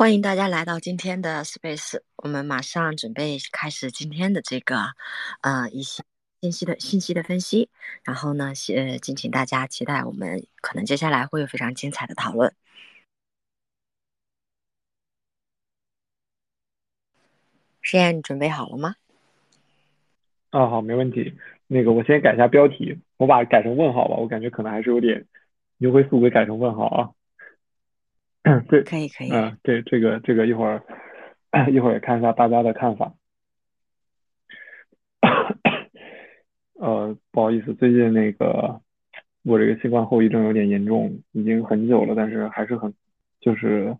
欢迎大家来到今天的 Space，我们马上准备开始今天的这个呃一些信息的信息的分析，然后呢，呃，敬请大家期待我们可能接下来会有非常精彩的讨论。实验，准备好了吗？啊，好，没问题。那个，我先改一下标题，我把改成问号吧，我感觉可能还是有点牛回速归改成问号啊。对，可以可以。嗯，对，这个这个一会儿一会儿也看一下大家的看法。呃，不好意思，最近那个我这个新冠后遗症有点严重，已经很久了，但是还是很就是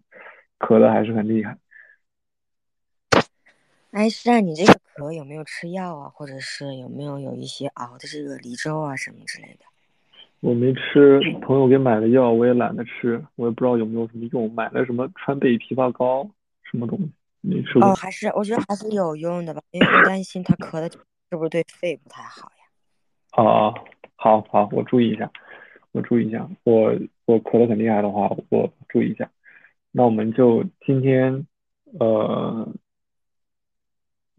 咳的还是很厉害。哎，是啊，你这个咳有没有吃药啊？或者是有没有有一些熬的这个梨粥啊什么之类的？我没吃，朋友给买的药，我也懒得吃，我也不知道有没有什么用。买了什么川贝枇杷膏，什么东西没吃过。哦，还是我觉得还是有用的吧，因为担心他咳的是不是对肺不太好呀？哦，好好，我注意一下，我注意一下。我我咳的很厉害的话，我注意一下。那我们就今天呃，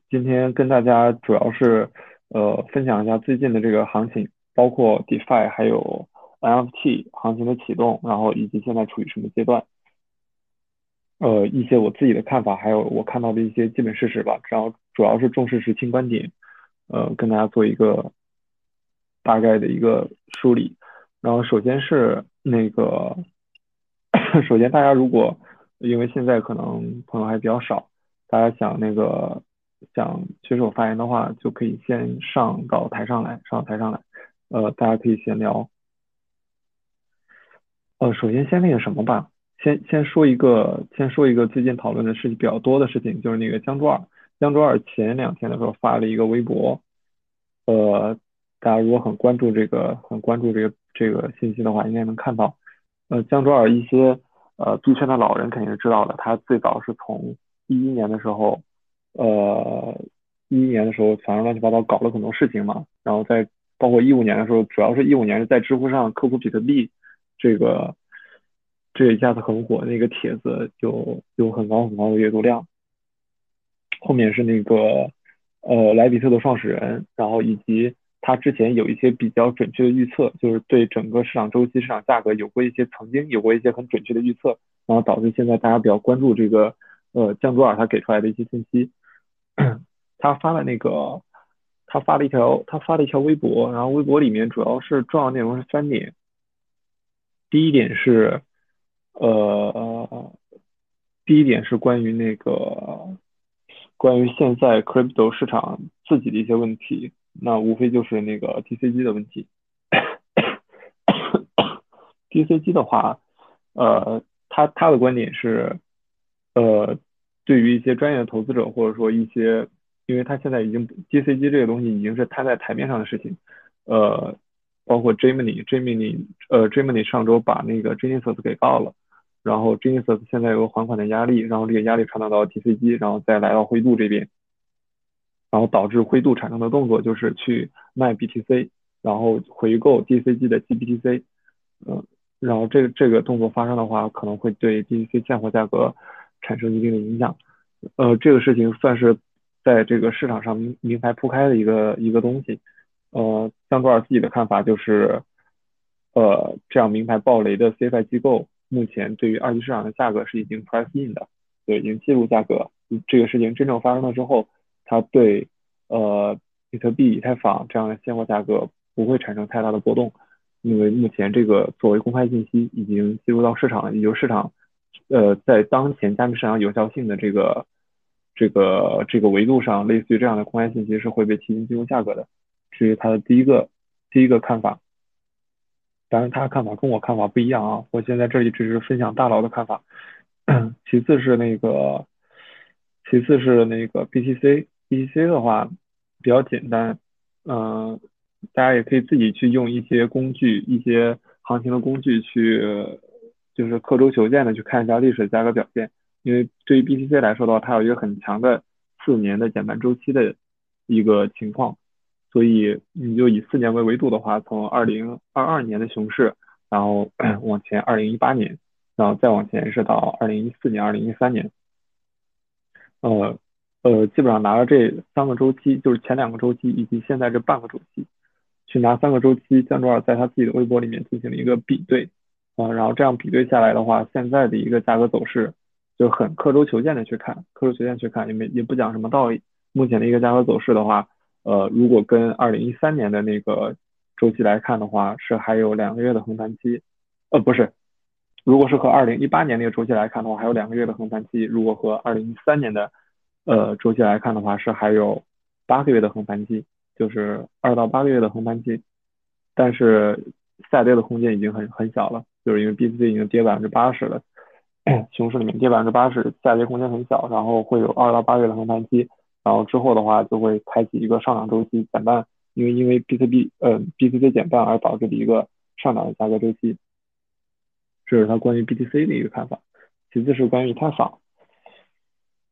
今天跟大家主要是呃分享一下最近的这个行情。包括 DeFi 还有 NFT 行情的启动，然后以及现在处于什么阶段，呃，一些我自己的看法，还有我看到的一些基本事实吧。然后主要是重视是轻观点，呃，跟大家做一个大概的一个梳理。然后首先是那个，首先大家如果因为现在可能朋友还比较少，大家想那个想举手发言的话，就可以先上到台上来，上到台上来。呃，大家可以闲聊。呃，首先先那个什么吧，先先说一个，先说一个最近讨论的事情比较多的事情，就是那个江卓尔。江卓尔前两天的时候发了一个微博，呃，大家如果很关注这个，很关注这个这个信息的话，应该能看到。呃，江卓尔一些呃币圈的老人肯定是知道的，他最早是从一一年的时候，呃，一一年的时候反正乱七八糟搞了很多事情嘛，然后在。包括一五年的时候，主要是一五年是在知乎上科普比特币，这个这一下子很火，那个帖子有有很高很高的阅读量。后面是那个呃莱比特的创始人，然后以及他之前有一些比较准确的预测，就是对整个市场周期、市场价格有过一些曾经有过一些很准确的预测，然后导致现在大家比较关注这个呃江多尔他给出来的一些信息。他发了那个。他发了一条，他发了一条微博，然后微博里面主要是重要内容是三点。第一点是，呃，第一点是关于那个，关于现在 crypto 市场自己的一些问题，那无非就是那个 DCG 的问题。DCG 的话，呃，他他的观点是，呃，对于一些专业的投资者或者说一些。因为他现在已经 DCG 这个东西已经是摊在台面上的事情，呃，包括 Gemini，Gemini，呃，Gemini 上周把那个 Genesis 给告了，然后 Genesis 现在有个还款的压力，然后这个压力传导到 DCG，然后再来到灰度这边，然后导致灰度产生的动作就是去卖 BTC，然后回购 DCG 的 GBTC，嗯，然后这个这个动作发生的话，可能会对 dc 现货价格产生一定的影响，呃，这个事情算是。在这个市场上名名牌铺开的一个一个东西，呃，像多尔自己的看法就是，呃，这样名牌暴雷的 CFI 机构，目前对于二级市场的价格是已经 price in 的，对，已经记录价格。这个事情真正发生了之后，它对呃比特币、以太坊这样的现货价格不会产生太大的波动，因为目前这个作为公开信息已经记录到市场，也就市场，呃，在当前加密市场有效性的这个。这个这个维度上，类似于这样的公开信息是会被提前进入价格的，这是他的第一个第一个看法。当然，他的看法跟我看法不一样啊，我现在这里只是分享大佬的看法。其次是那个，其次是那个 BTC，BTC 的话比较简单，嗯，大家也可以自己去用一些工具，一些行情的工具去，就是刻舟求剑的去看一下历史价格表现。因为对于 BTC 来说的话，它有一个很强的四年的减半周期的一个情况，所以你就以四年为维度的话，从二零二二年的熊市，然后 往前二零一八年，然后再往前是到二零一四年、二零一三年，呃呃，基本上拿了这三个周期，就是前两个周期以及现在这半个周期，去拿三个周期，江卓尔在他自己的微博里面进行了一个比对，啊，然后这样比对下来的话，现在的一个价格走势就很刻舟求剑的去看，刻舟求剑去看，也没也不讲什么道理。目前的一个价格走势的话，呃，如果跟二零一三年的那个周期来看的话，是还有两个月的横盘期，呃，不是，如果是和二零一八年那个周期来看的话，还有两个月的横盘期；如果和二零一三年的呃周期来看的话，是还有八个月的横盘期，就是二到八个月的横盘期。但是下跌的空间已经很很小了，就是因为 BTC 已经跌百分之八十了，熊市里面跌百分之八十，下跌空间很小，然后会有二到八月的横盘期。然后之后的话就会开启一个上涨周期，减半，因为因为 BTC 呃 BTC 减半而导致的一个上涨的价格周期，这是他关于 BTC 的一个看法。其次是关于以太坊，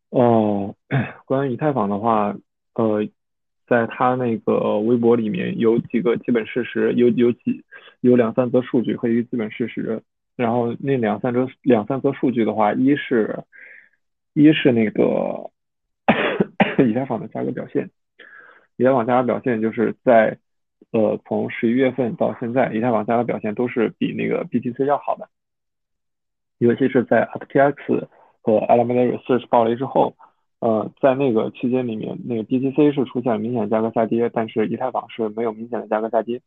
呃，关于以太坊的话，呃，在他那个微博里面有几个基本事实，有有几有两三则数据和一个基本事实。然后那两三则两三则数据的话，一是一是那个。以太坊的价格表现，以太坊价格表现就是在呃从十一月份到现在，以太坊价格表现都是比那个 BTC 要好的，尤其是在 FTX 和 Alameda Research 暴雷之后，呃在那个区间里面，那个 BTC 是出现了明显价格下跌，但是以太坊是没有明显的价格下跌，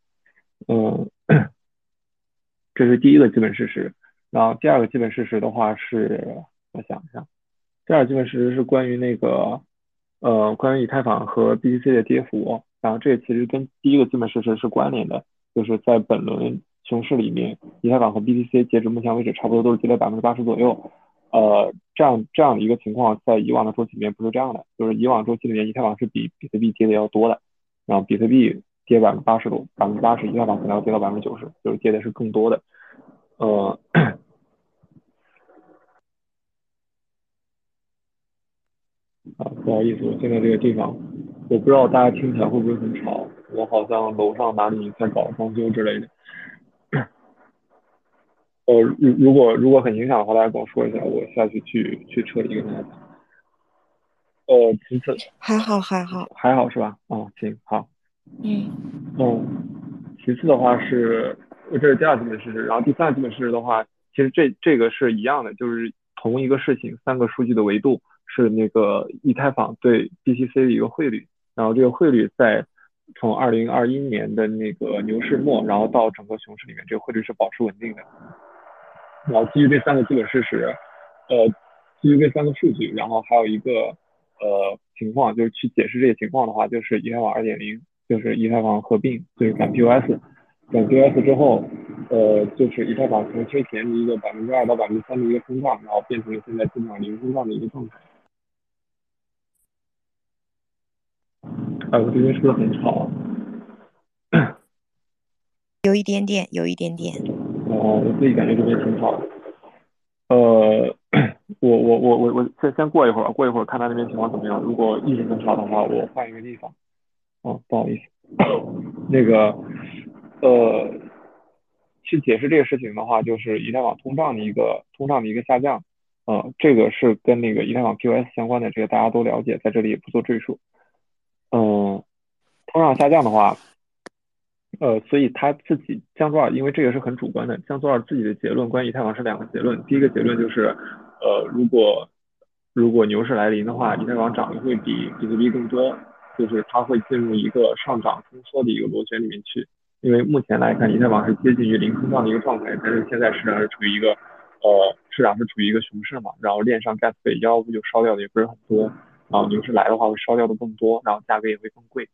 嗯，这是第一个基本事实。然后第二个基本事实的话是，我想一下，第二个基本事实是关于那个。呃，关于以太坊和 BTC 的跌幅，然后这其实跟第一个基本事实是关联的，就是在本轮熊市里面，以太坊和 BTC 截止目前为止差不多都是跌了百分之八十左右。呃，这样这样的一个情况，在以往的周期里面不是这样的，就是以往周期里面以太坊是比比特币跌的要多的，然后比特币跌百分之八十多，百分之八十，以太坊可能要跌到百分之九十，就是跌的是更多的。呃。啊，不好意思，我现在这个地方，我不知道大家听起来会不会很吵，我好像楼上哪里在搞装修之类的。呃，如如果如果很影响的话，大家跟我说一下，我下去去去彻底跟大家讲。呃，其次还好还好还好是吧？哦，行好。嗯。哦，其次的话是，这是第二基本事实，然后第三个基本事实的话，其实这这个是一样的，就是同一个事情，三个数据的维度。是那个以太坊对 BTC 的一个汇率，然后这个汇率在从二零二一年的那个牛市末，然后到整个熊市里面，这个汇率是保持稳定的。然后基于这三个基本事实，呃，基于这三个数据，然后还有一个呃情况，就是去解释这个情况的话，就是以太坊二点零，就是以太坊合并，就是转 POS，转 POS 之后，呃，就是以太坊从之前的一个百分之二到百分之三的一个通胀，然后变成了现在基本上零通胀的一个状态。哎，我这边是不是很吵？有一点点，有一点点。哦，我自己感觉这边挺吵的。呃，我我我我我先先过一会儿，过一会儿看他那边情况怎么样。如果一直很吵的话，我换一个地方。哦，不好意思。那个，呃，去解释这个事情的话，就是以太坊通胀的一个通胀的一个下降。呃，这个是跟那个以太坊 POS 相关的，这个大家都了解，在这里也不做赘述。嗯，通胀下降的话，呃，所以他自己江卓尔，因为这个是很主观的，江卓尔自己的结论关于以太坊是两个结论。第一个结论就是，呃，如果如果牛市来临的话，以太坊涨的会比比特币更多，就是它会进入一个上涨通缩的一个螺旋里面去。因为目前来看，以太坊是接近于零通胀的一个状态，但是现在市场是处于一个呃市场是处于一个熊市嘛，然后链上 gas 费幺五九烧掉的也不是很多。然后牛市来的话会烧掉的更多，然后价格也会更贵，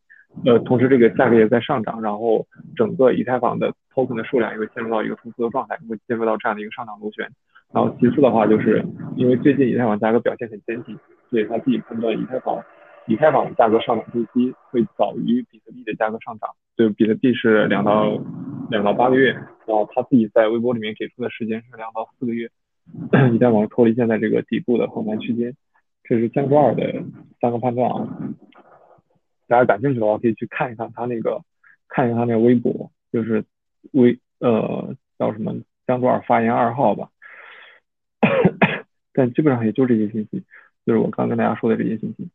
呃，同时这个价格也在上涨，然后整个以太坊的 token 的数量也会进入到一个通缩的状态，会进入到这样的一个上涨螺旋。然后其次的话，就是因为最近以太坊价格表现很坚挺，所以他自己判断以太坊以太坊的价格上涨周期会早于比特币的价格上涨，就比特币是两到两到八个月，然后他自己在微博里面给出的时间是两到四个月，以太坊脱离现在这个底部的横盘区间。这是江卓尔的三个判断啊，大家感兴趣的话可以去看一看他那个，看一看他那个微博，就是微呃叫什么江卓尔发言二号吧，但基本上也就这些信息，就是我刚跟大家说的这些信息。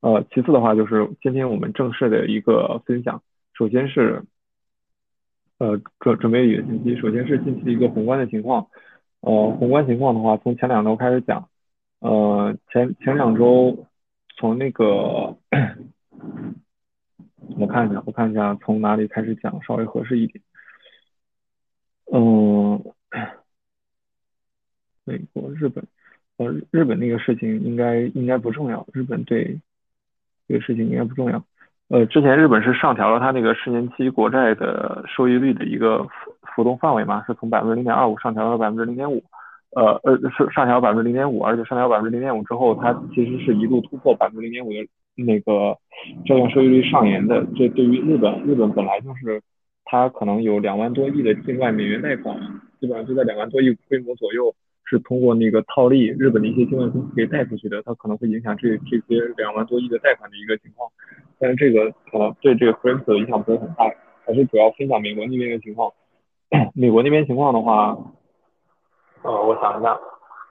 呃，其次的话就是今天我们正式的一个分享，首先是呃准准备一个信息，首先是近期的一个宏观的情况。呃，宏观情况的话，从前两周开始讲，呃，前前两周从那个我看一下，我看一下从哪里开始讲稍微合适一点。嗯，美国、日本，呃，日本那个事情应该应该不重要，日本对这个事情应该不重要。呃，之前日本是上调了它那个十年期国债的收益率的一个浮浮动范围嘛，是从百分之零点二五上调到百分之零点五，呃呃是上调百分之零点五，而且上调百分之零点五之后，它其实是一度突破百分之零点五的那个债券收益率上沿的。这对于日本，日本本来就是它可能有两万多亿的境外美元贷款，基本上就在两万多亿规模左右，是通过那个套利日本的一些境外公司给贷出去的，它可能会影响这这些两万多亿的贷款的一个情况。但是这个可能对这个 f r e n c 的影响不是很大，还是主要分享美国那边的情况。美国那边情况的话，呃，我想一下，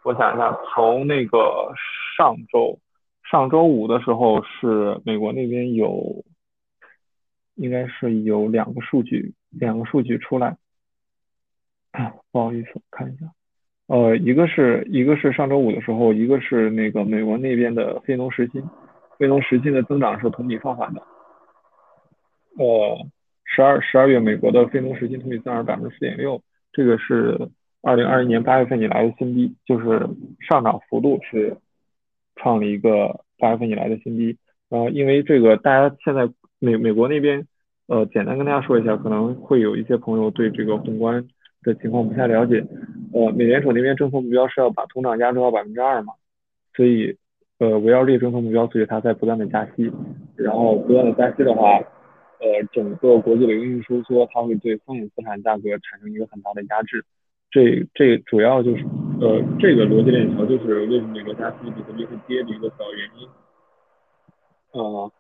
我想一下，从那个上周上周五的时候是美国那边有，应该是有两个数据，两个数据出来，不好意思，看一下，呃，一个是一个是上周五的时候，一个是那个美国那边的非农时薪。非农时薪的增长是同比放缓的，呃，十二十二月美国的非农时薪同比增长百分之四点六，这个是二零二一年八月份以来的新低，就是上涨幅度是创了一个八月份以来的新低。呃，因为这个大家现在美美国那边，呃，简单跟大家说一下，可能会有一些朋友对这个宏观的情况不太了解。呃，美联储那边政策目标是要把通胀压制到百分之二嘛，所以。呃，围绕这个政策目标，所以它在不断的加息，然后不断的加息的话，呃，整个国际的运收缩，它会对风险资产价格产生一个很大的压制。这这主要就是呃，这个逻辑链条就是为什么美国加息比特币会跌的一个主要原因。呃，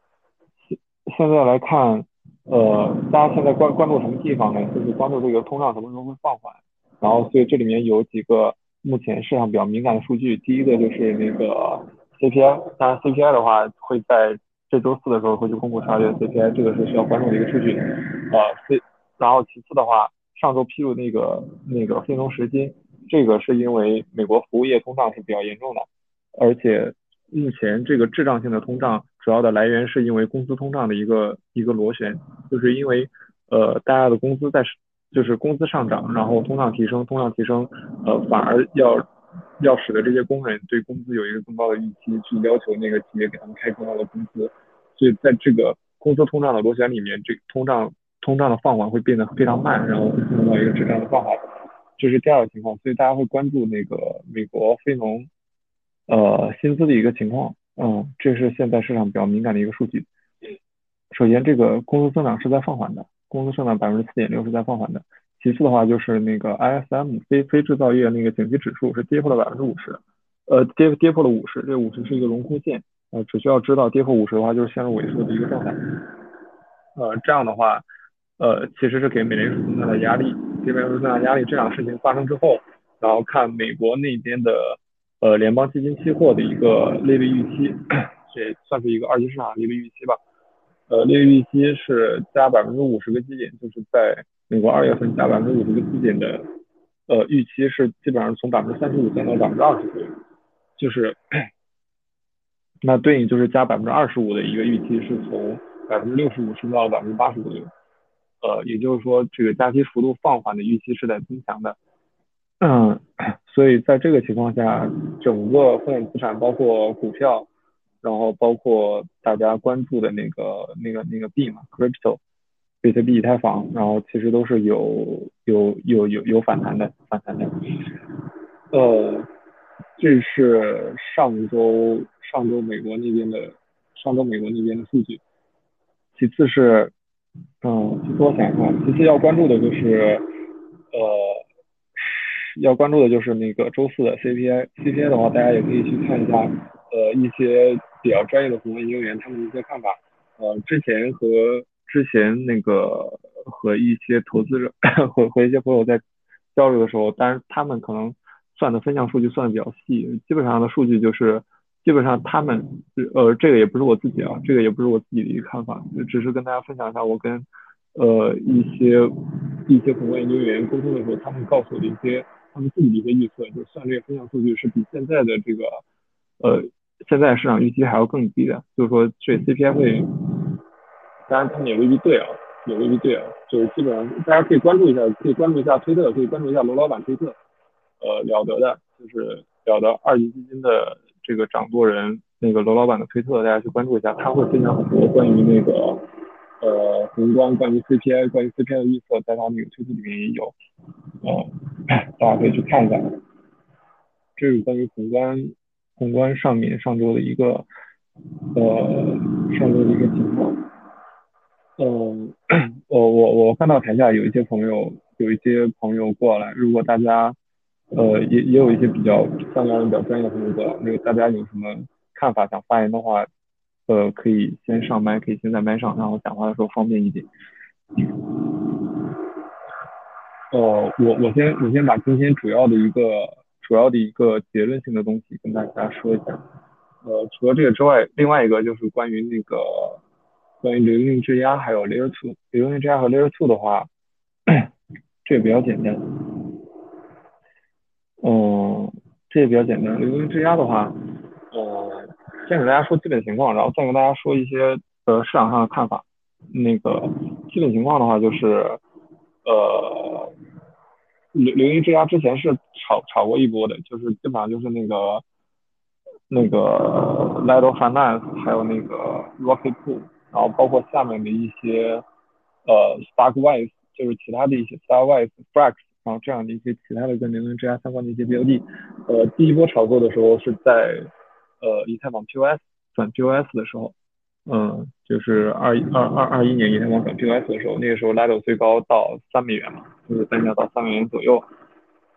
现现在来看，呃，大家现在关关注什么地方呢？就是关注这个通胀什么时候会放缓。然后，所以这里面有几个目前市场比较敏感的数据，第一个就是那个。CPI，当然 CPI 的话会在这周四的时候会去公布十二月 CPI，这个是需要关注的一个数据。呃，C，然后其次的话，上周披露那个那个非农时薪，这个是因为美国服务业通胀是比较严重的，而且目前这个滞胀性的通胀主要的来源是因为工资通胀的一个一个螺旋，就是因为呃大家的工资在就是工资上涨，然后通胀提升，通胀提升，呃反而要。要使得这些工人对工资有一个更高的预期，去要求那个企业给他们开更高的工资，所以在这个工资通胀的螺旋里面，这个通胀通胀的放缓会变得非常慢，然后会进入到一个质量的放缓，这是第二个情况，所以大家会关注那个美国非农呃薪资的一个情况，嗯，这是现在市场比较敏感的一个数据。首先，这个工资增长是在放缓的，工资增长百分之四点六是在放缓的。其次的话就是那个 ISM 非非制造业那个景气指数是跌破了百分之五十，呃跌跌破了五十，这五十是一个荣枯线，呃只需要知道跌破五十的话就是陷入萎缩的一个状态，呃这样的话，呃其实是给美联储增大的压力，给美联储增大压力，这样的事情发生之后，然后看美国那边的呃联邦基金期货的一个利率预期，这算是一个二级市场利率预期吧，呃利率预期是加百分之五十个基点，就是在。美国二月份加百分之五十个基点的，呃，预期是基本上从百分之三十五降到百分之二十左右，就是，那对应就是加百分之二十五的一个预期是从百分之六十五升到了百分之八十左右，呃，也就是说这个加息幅度放缓的预期是在增强的，嗯，所以在这个情况下，整个风险资产包括股票，然后包括大家关注的那个那个那个币嘛，crypto。比特币、以太坊，然后其实都是有有有有有反弹的，反弹的。呃，这是上周上周美国那边的上周美国那边的数据。其次是，嗯，其次我想一下，其次要关注的就是，呃，要关注的就是那个周四的 CPI。CPI 的话，大家也可以去看一下，呃，一些比较专业的宏观研究员他们的一些看法。呃，之前和之前那个和一些投资者 和和一些朋友在交流的时候，当然他们可能算的分项数据算的比较细，基本上的数据就是基本上他们呃这个也不是我自己啊，这个也不是我自己的一个看法，只是跟大家分享一下我跟呃一些一些宏观研究员沟通的时候，他们告诉我的一些他们自己的一些预测，就是算这个分项数据是比现在的这个呃现在市场预期还要更低的，就是说这 CPI 会，当然他们也未必对啊。也未必对啊，就是基本上大家可以关注一下，可以关注一下推特，可以关注一下罗老板推特，呃，了得的，就是了得二级基金的这个掌舵人那个罗老板的推特，大家去关注一下，他会分享很多关于那个呃宏观、关于 CPI、关于 CPI 的预测，在他那个推特里面也有，呃，大家可以去看一下。这是关于宏观宏观上面上周的一个呃上周的一个情况。嗯，我我我看到台下有一些朋友，有一些朋友过来。如果大家，呃，也也有一些比较相关的比较专业的朋友过来，那个大家有什么看法想发言的话，呃，可以先上麦，可以先在麦上，然后讲话的时候方便一点。呃，我我先我先把今天主要的一个主要的一个结论性的东西跟大家说一下。呃，除了这个之外，另外一个就是关于那个。关于流动性质押还有 Layer Two，流动性质押和 Layer Two 的话，这也比较简单。嗯，这也比较简单。流动性质押的话，先给大家说基本情况，然后再跟大家说一些呃市场上的看法。那个基本情况的话，就是呃，流流动性质押之前是炒炒过一波的，就是基本上就是那个那个 Lido Finance 还有那个 Rocket Pool。然后包括下面的一些呃 Starkwise，就是其他的一些 Starkwise、Frax，然后这样的一些其他的跟零零质押相关的一些标的，呃，第一波炒作的时候是在呃以太坊 POS 转 POS 的时候，嗯，就是二二二二一年以太坊转 POS 的时候，那个时候 Lido 最高到三美元嘛，就是单价到三美元左右，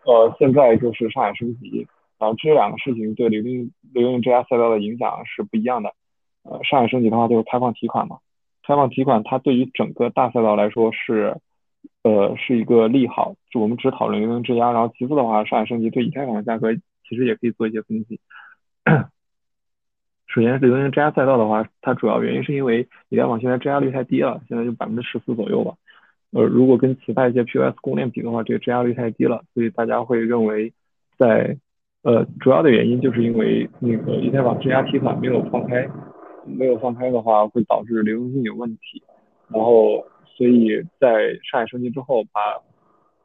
呃，现在就是上海升级，然后这两个事情对流动流动质押赛道的影响是不一样的。呃，上海升级的话就是开放提款嘛，开放提款它对于整个大赛道来说是，呃，是一个利好。就我们只讨论流动质押，然后其次的话，上海升级对以太坊的价格其实也可以做一些分析。首先，流动性质押赛道的话，它主要原因是因为以太坊现在质押率太低了，现在就百分之十四左右吧。呃，如果跟其他一些 POS 公链比的话，这个质押率太低了，所以大家会认为在呃主要的原因就是因为那个以太坊质押提款没有放开。没有放开的话，会导致流动性有问题。然后，所以在上海升级之后，把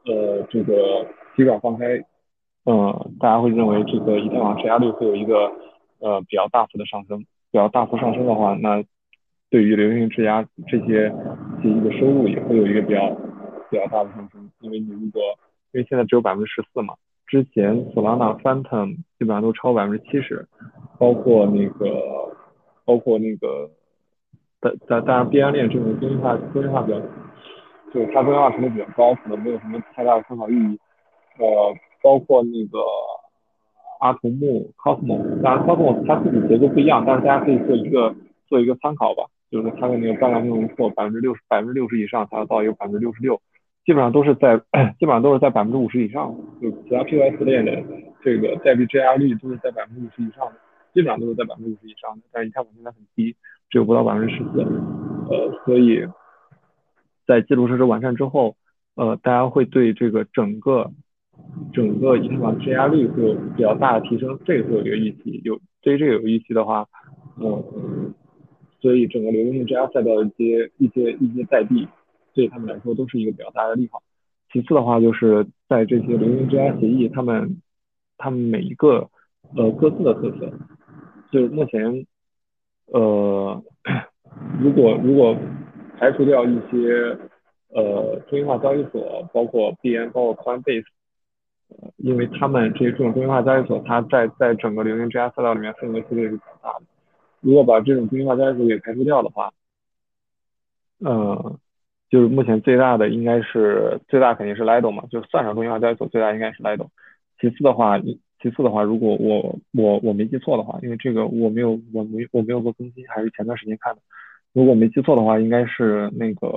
呃这个提款放开，嗯，大家会认为这个以太坊质押率会有一个呃比较大幅的上升。比较大幅上升的话，那对于流动性质押这些协议的收入也会有一个比较比较大的上升。因为你如果因为现在只有百分之十四嘛，之前 Solana Phantom 基本上都超百分之七十，包括那个。包括那个，但但当然，边缘链这种中心化中心化比较，就是它中心化程度比较高，可能没有什么太大的参考意义。呃，包括那个阿童木 Cosmos，当然 Cosmos 它自己结构不一样，但是大家可以做一个做一个参考吧。就是它的那个大量内容错百分之六十百分之六十以上才到一个百分之六十六，基本上都是在 基本上都是在百分之五十以上。就其他 POS 链的这个代币质押率都是在百分之五十以上的。基本上都是在百分之五十以上的，但是以太坊现在很低，只有不到百分之十四，呃，所以在基础设施完善之后，呃，大家会对这个整个整个银行质押率会有比较大的提升，这个会有一个预期，有对于这个有预期的话，嗯，所以整个流动性质押赛道的一些一些一些代币，对他们来说都是一个比较大的利好。其次的话，就是在这些流动性质押协议，他们他们每一个呃各自的特色。就是目前，呃，如果如果排除掉一些呃中心化交易所，包括 BN，，包括 Coinbase，因为他们这些这种中心化交易所，它在在整个流行质押赛道里面份额其实也是比较大的。如果把这种中心化交易所给排除掉的话，嗯，就是目前最大的应该是最大肯定是 Lido 嘛，就算上中心化交易所最大应该是 Lido，其次的话。其次的话，如果我我我没记错的话，因为这个我没有我没我没有做更新，还是前段时间看的。如果没记错的话，应该是那个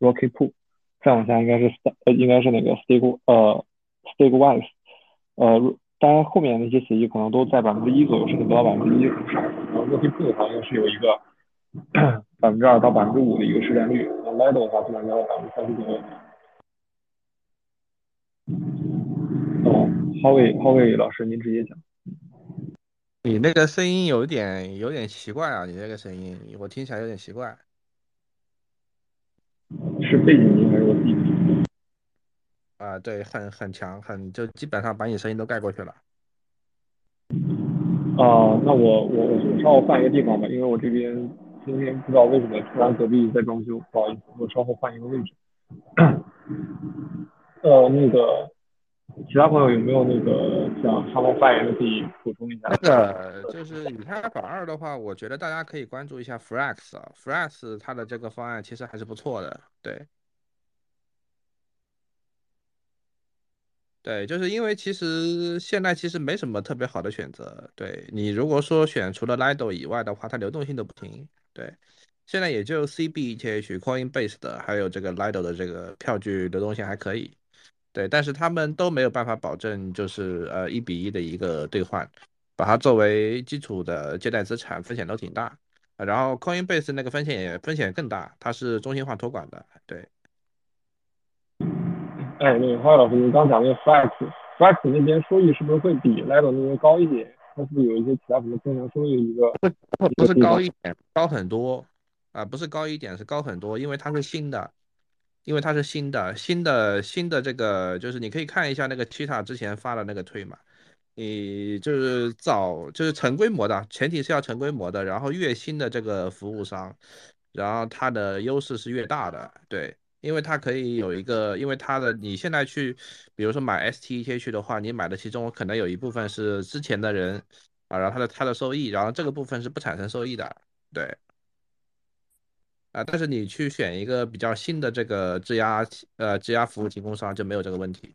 Rocky Pool，再往下应该是呃应该是那个 Stake 呃 Stakewise，呃，当然后面那些协议可能都在百分之一左右，甚至不到百分之一，很少。然后 Multi Pool 的话，又是有一个 百分之二到百分之五的一个市占率。那 Lido 的话，基本上在百分之三十左右。哦，浩伟，浩伟老师，您直接讲。你那个声音有点有点奇怪啊！你那个声音，我听起来有点奇怪。是背景音还是我自己？啊，对，很很强，很就基本上把你声音都盖过去了。哦，那我我我稍后换一个地方吧，因为我这边今天不知道为什么突然隔壁在装修，不好意思，我稍后换一个位置。呃，那个。其他朋友有没有那个想稍后发言的可以补充一下？那个就是以太坊二的话，我觉得大家可以关注一下 Flex 啊，Flex 它的这个方案其实还是不错的。对，对，就是因为其实现在其实没什么特别好的选择。对你如果说选除了 Lido 以外的话，它流动性都不行。对，现在也就 CBETH、Coinbase 的还有这个 Lido 的这个票据流动性还可以。对，但是他们都没有办法保证，就是呃一比一的一个兑换，把它作为基础的借贷资产，风险都挺大。然后 Coinbase 那个风险也风险更大，它是中心化托管的。对。哎，那个花老师，你刚讲那个 Flex，Flex 那边收益是不是会比 Lido 那边高一点？它是不是有一些其他什么增强收益的一个？不不是高一点，高很多啊，不是高一点，是高很多，因为它是新的。因为它是新的，新的新的这个，就是你可以看一下那个 Cheetah 之前发的那个推嘛，你就是早就是成规模的，前提是要成规模的，然后越新的这个服务商，然后它的优势是越大的，对，因为它可以有一个，因为它的你现在去，比如说买 STETH 的话，你买的其中可能有一部分是之前的人啊，然后他的他的收益，然后这个部分是不产生收益的，对。啊，但是你去选一个比较新的这个质押，呃，质押服务提供商就没有这个问题。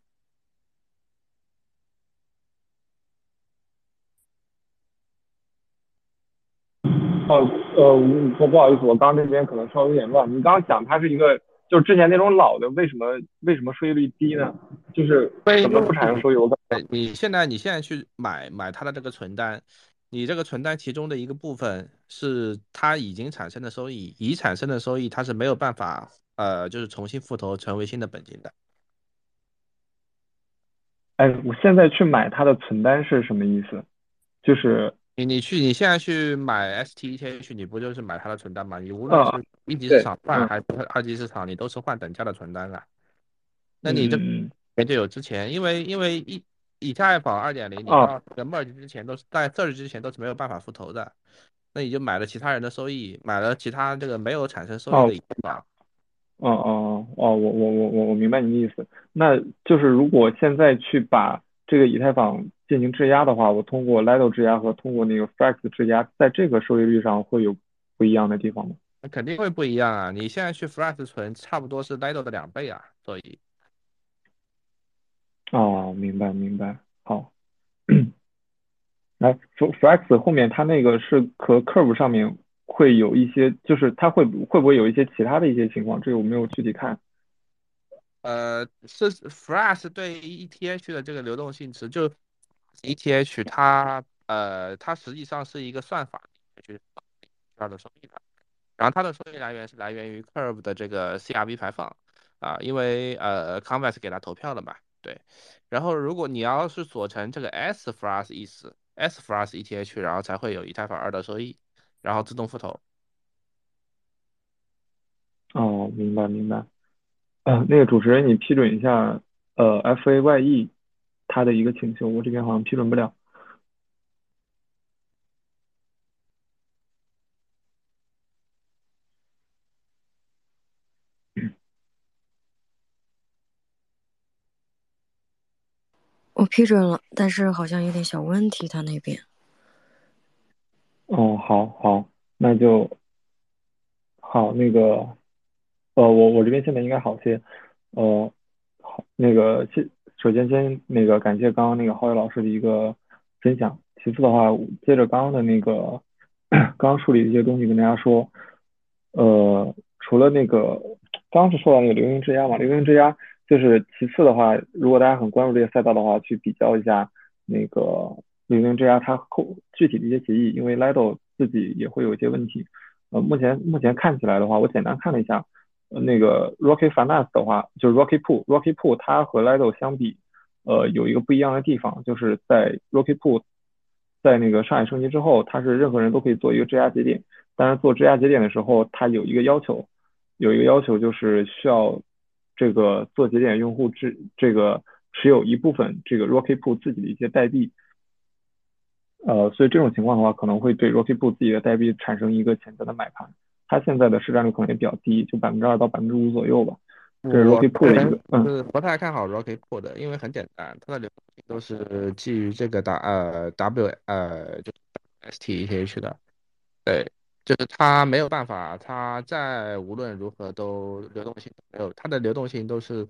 哦，呃，不不好意思，我刚刚这边可能稍微有点乱。你刚刚讲它是一个，就是之前那种老的，为什么为什么收益率低呢？就是为什么不产生收益？我刚你现在你现在去买买它的这个存单。你这个存单其中的一个部分是它已经产生的收益，已产生的收益它是没有办法，呃，就是重新复投成为新的本金的。哎，我现在去买它的存单是什么意思？就是你你去你现在去买 STETH，你不就是买它的存单吗？你无论是一级市场换还是二级市场，你都是换等价的存单啊。那你这里面就有之前，因为因为一。以太坊二点零，你到这个 merge 之前都是在 search 之前都是没有办法复投的，那你就买了其他人的收益，买了其他这个没有产生收益的以太坊。哦哦哦，我我我我我明白你的意思，那就是如果现在去把这个以太坊进行质押的话，我通过 Lido 质押和通过那个 Flex 质押，在这个收益率上会有不一样的地方吗？那肯定会不一样啊！你现在去 Flex 存，差不多是 Lido 的两倍啊，所以。哦，明白明白，好。来，Flex 后面它那个是和 Curve 上面会有一些，就是它会会不会有一些其他的一些情况？这个我没有具体看。呃，是 Flex 对 ETH 的这个流动性值，就 ETH 它呃它实际上是一个算法，就是需要的收益的。然后它的收益来源是来源于 Curve 的这个 CRV 排放啊，因为呃 Convex 给他投票了嘛。对，然后如果你要是锁成这个 S Plus 意思，S Plus ETH，然后才会有以太坊二的收益，然后自动复投。哦，明白明白。呃，那个主持人，你批准一下，呃，FAYE 他的一个请求，我这边好像批准不了。我批准了，但是好像有点小问题，他那边。哦，好，好，那就好，那个，呃，我我这边现在应该好些，呃，好，那个先首先先那个感谢刚刚那个浩宇老师的一个分享，其次的话，接着刚刚的那个 刚刚梳理的一些东西跟大家说，呃，除了那个刚刚是说到那个流行质押嘛，流行质押。就是其次的话，如果大家很关注这个赛道的话，去比较一下那个零零质押它后具体的一些协议，因为 Lido 自己也会有一些问题。呃，目前目前看起来的话，我简单看了一下，那个 Rocky Finance 的话，就是 Rocky Pool，Rocky Pool 它和 Lido 相比，呃，有一个不一样的地方，就是在 Rocky Pool 在那个上海升级之后，它是任何人都可以做一个质押节点，但是做质押节点的时候，它有一个要求，有一个要求就是需要这个做节点用户持这个持有一部分这个 Rocky Pool 自己的一些代币。呃，所以这种情况的话，可能会对 Rocky Pool 自己的代币产生一个潜在的买盘。它现在的市占率可能也比较低，就百分之二到百分之五左右吧。这是 Rocky Pool 的一个，嗯，是不太看好 Rocky Pool 的，因为很简单，它的流动性都是基于这个 W 呃 W 呃就 STETH 的，对，就是它没有办法，它在无论如何都流动性没有，它的流动性都是。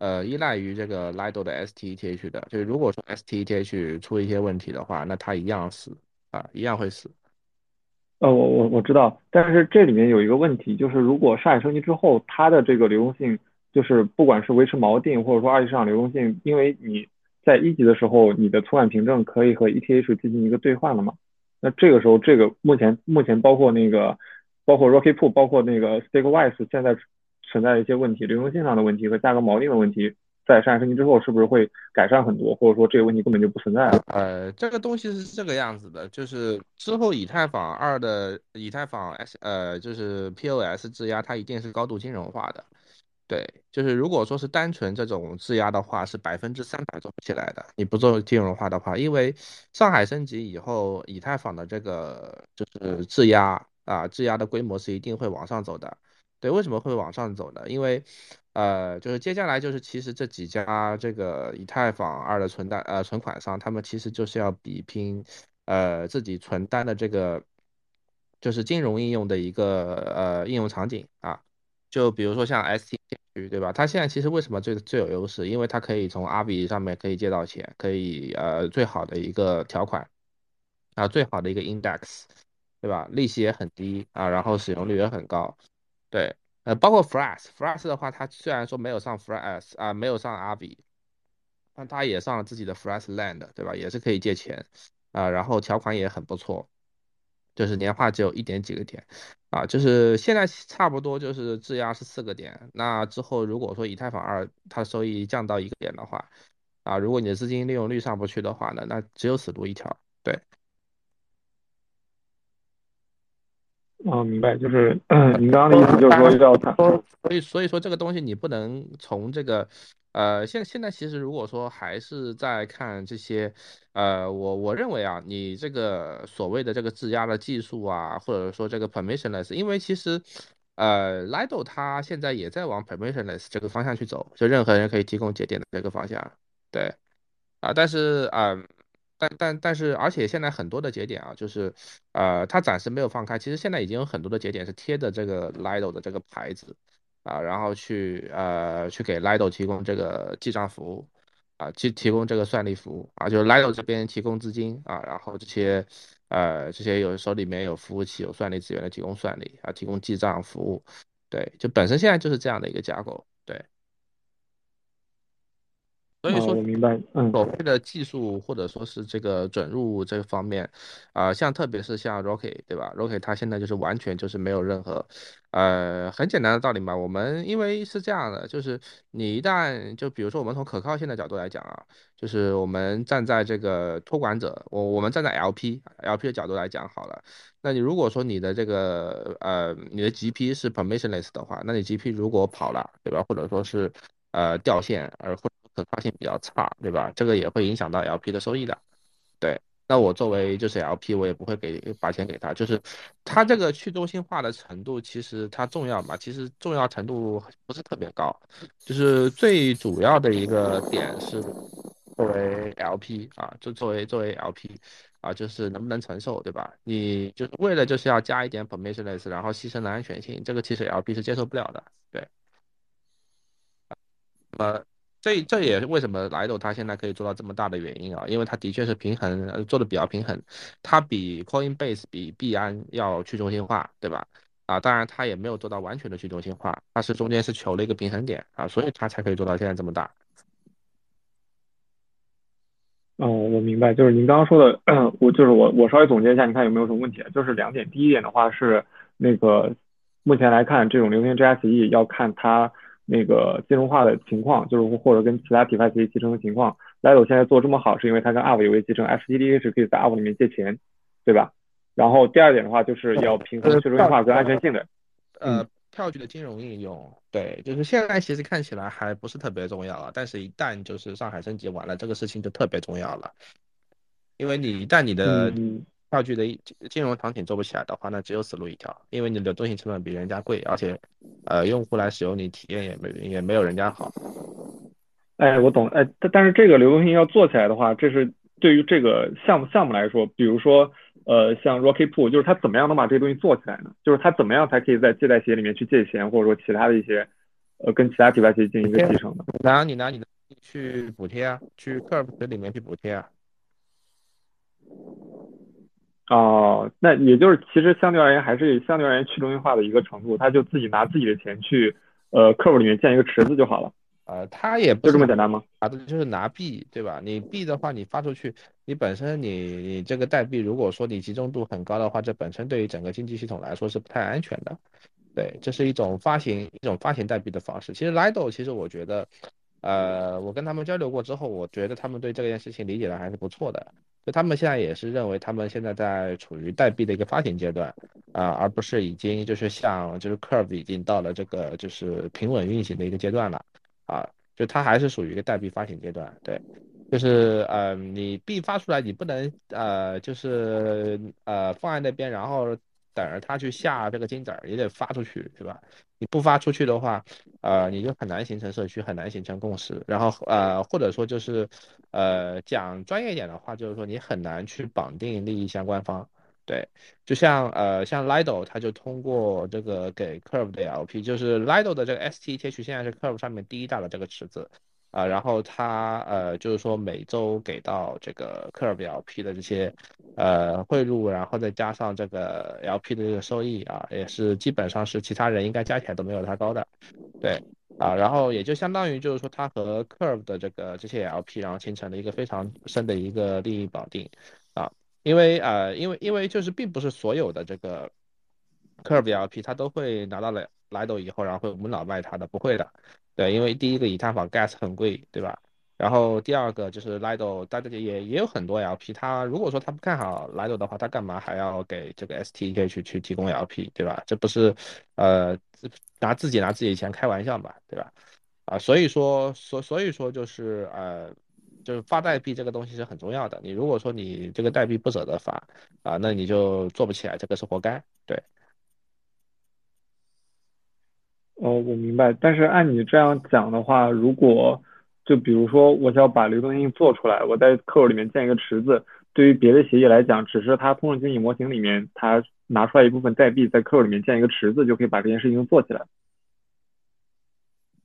呃，依赖于这个 Lido 的 STETH 的，就是如果说 STETH 出一些问题的话，那它一样死啊，一样会死。呃，我我我知道，但是这里面有一个问题，就是如果上海升级之后，它的这个流动性，就是不管是维持锚定，或者说二级市场流动性，因为你在一级的时候，你的存款凭证可以和 ETH 进行一个兑换了嘛？那这个时候，这个目前目前包括那个包括 Rocky Pool，包括那个 Stakewise，现在。存在一些问题，流动性上的问题和价格锚定的问题，在上海升级之后是不是会改善很多，或者说这个问题根本就不存在了？呃，这个东西是这个样子的，就是之后以太坊二的以太坊 S 呃就是 POS 质押，它一定是高度金融化的。对，就是如果说是单纯这种质押的话，是百分之三百做不起来的。你不做金融化的话，因为上海升级以后，以太坊的这个就是质押啊，质押的规模是一定会往上走的。对，为什么会往上走呢？因为，呃，就是接下来就是其实这几家这个以太坊二的存单呃存款商，他们其实就是要比拼，呃，自己存单的这个，就是金融应用的一个呃应用场景啊。就比如说像 ST 区，对吧？它现在其实为什么最最有优势？因为它可以从阿比上面可以借到钱，可以呃最好的一个条款啊，最好的一个 index，对吧？利息也很低啊，然后使用率也很高。对，呃，包括 Flash，Flash 的话，它虽然说没有上 Flash 啊，没有上 r v 但它也上了自己的 Flash Land，对吧？也是可以借钱啊，然后条款也很不错，就是年化只有一点几个点啊，就是现在差不多就是质押是四个点，那之后如果说以太坊二它收益降到一个点的话，啊，如果你的资金利用率上不去的话呢，那只有死路一条，对。哦，明白，就是 您刚刚的意思，就是说要看，所以所以说这个东西你不能从这个，呃，现现在其实如果说还是在看这些，呃，我我认为啊，你这个所谓的这个质押的技术啊，或者说这个 permissionless，因为其实，呃，Lido 它现在也在往 permissionless 这个方向去走，就任何人可以提供节点的这个方向，对，啊，但是啊。但但但是，而且现在很多的节点啊，就是，呃，它暂时没有放开。其实现在已经有很多的节点是贴着这个 Lido 的这个牌子，啊，然后去呃去给 Lido 提供这个记账服务，啊，去提供这个算力服务，啊，就是 Lido 这边提供资金，啊，然后这些呃这些有手里面有服务器、有算力资源的提供算力，啊，提供记账服务，对，就本身现在就是这样的一个架构，对。所以说，我明白，嗯，所谓的技术或者说是这个准入这方面，啊，像特别是像 Rocky，对吧？Rocky 它现在就是完全就是没有任何，呃，很简单的道理嘛。我们因为是这样的，就是你一旦就比如说我们从可靠性的角度来讲啊，就是我们站在这个托管者，我我们站在 LP，LP 的角度来讲好了。那你如果说你的这个呃你的 GP 是 permissionless 的话，那你 GP 如果跑了，对吧？或者说是呃掉线，而或可靠性比较差，对吧？这个也会影响到 LP 的收益的。对，那我作为就是 LP，我也不会给把钱给他。就是他这个去中心化的程度，其实它重要嘛？其实重要程度不是特别高。就是最主要的一个点是作为 LP 啊，就作为作为 LP 啊，就是能不能承受，对吧？你就是为了就是要加一点 permissionless，然后牺牲了安全性，这个其实 LP 是接受不了的。对，呃。这这也是为什么莱斗他现在可以做到这么大的原因啊，因为它的确是平衡做的比较平衡，它比 Coinbase 比币安要去中心化，对吧？啊，当然它也没有做到完全的去中心化，它是中间是求了一个平衡点啊，所以它才可以做到现在这么大。哦，我明白，就是您刚刚说的，我就是我我稍微总结一下，你看有没有什么问题？就是两点，第一点的话是那个目前来看，这种流动性质押协议要看它那个金融化的情况，就是或者跟其他 DeFi 协议集成的情况。Lido 现在做这么好，是因为它跟 Aave 有一集成，stdh 是可以在 Aave 里面借钱，对吧？然后第二点的话，就是要平衡去中心化跟安全性的。呃，票据的金融应用，对，就是现在其实看起来还不是特别重要啊，但是一旦就是上海升级完了，这个事情就特别重要了。因为你一旦你的票据的金融场景做不起来的话，那只有死路一条，因为你的流动性成本比人家贵，而且呃，用户来使用你体验也没也没有人家好。哎，我懂，哎，但但是这个流动性要做起来的话，这是对于这个项目项目来说，比如说。呃，像 Rocket Pool，就是它怎么样能把这个东西做起来呢？就是它怎么样才可以在借贷协议里面去借钱，或者说其他的一些，呃，跟其他 DeFi 协议进行一个继承的？拿你拿你的去补贴啊，去 Curve 里面去补贴啊。哦，那也就是其实相对而言还是相对而言去中心化的一个程度，他就自己拿自己的钱去呃 Curve 里面建一个池子就好了。呃，他也不就这么简单吗？啊的就是拿币，对吧？你币的话，你发出去，你本身你你这个代币，如果说你集中度很高的话，这本身对于整个经济系统来说是不太安全的。对，这是一种发行一种发行代币的方式。其实 Lido，其实我觉得，呃，我跟他们交流过之后，我觉得他们对这件事情理解的还是不错的。就他们现在也是认为，他们现在在处于代币的一个发行阶段啊，而不是已经就是像就是 Curve 已经到了这个就是平稳运行的一个阶段了。啊，就它还是属于一个代币发行阶段，对，就是呃，你币发出来，你不能呃，就是呃放在那边，然后等着它去下这个金子儿，也得发出去，是吧？你不发出去的话，呃，你就很难形成社区，很难形成共识，然后呃，或者说就是呃，讲专业一点的话，就是说你很难去绑定利益相关方。对，就像呃像 Lido，它就通过这个给 Curve 的 LP，就是 Lido 的这个 STETH 现在是 Curve 上面第一大的这个池子啊，然后他呃就是说每周给到这个 Curve LP 的这些呃汇入，然后再加上这个 LP 的这个收益啊，也是基本上是其他人应该加起来都没有他高的，对啊，然后也就相当于就是说他和 Curve 的这个这些 LP，然后形成了一个非常深的一个利益绑定啊。因为呃，因为因为就是并不是所有的这个 Curve LP 它都会拿到了 Lido 以后，然后会无脑卖它的，不会的。对，因为第一个以太坊 Gas 很贵，对吧？然后第二个就是 Lido，大家也也有很多 LP，他如果说他不看好 Lido 的话，他干嘛还要给这个 STK 去去提供 LP，对吧？这不是呃拿自己拿自己钱开玩笑嘛，对吧？啊，所以说所所以说就是呃。就是发代币这个东西是很重要的，你如果说你这个代币不舍得发啊，那你就做不起来，这个是活该。对。哦，我明白。但是按你这样讲的话，如果就比如说我想要把流动性做出来，我在客户里面建一个池子，对于别的协议来讲，只是它通用经济模型里面它拿出来一部分代币，在客户里面建一个池子，就可以把这件事情做起来。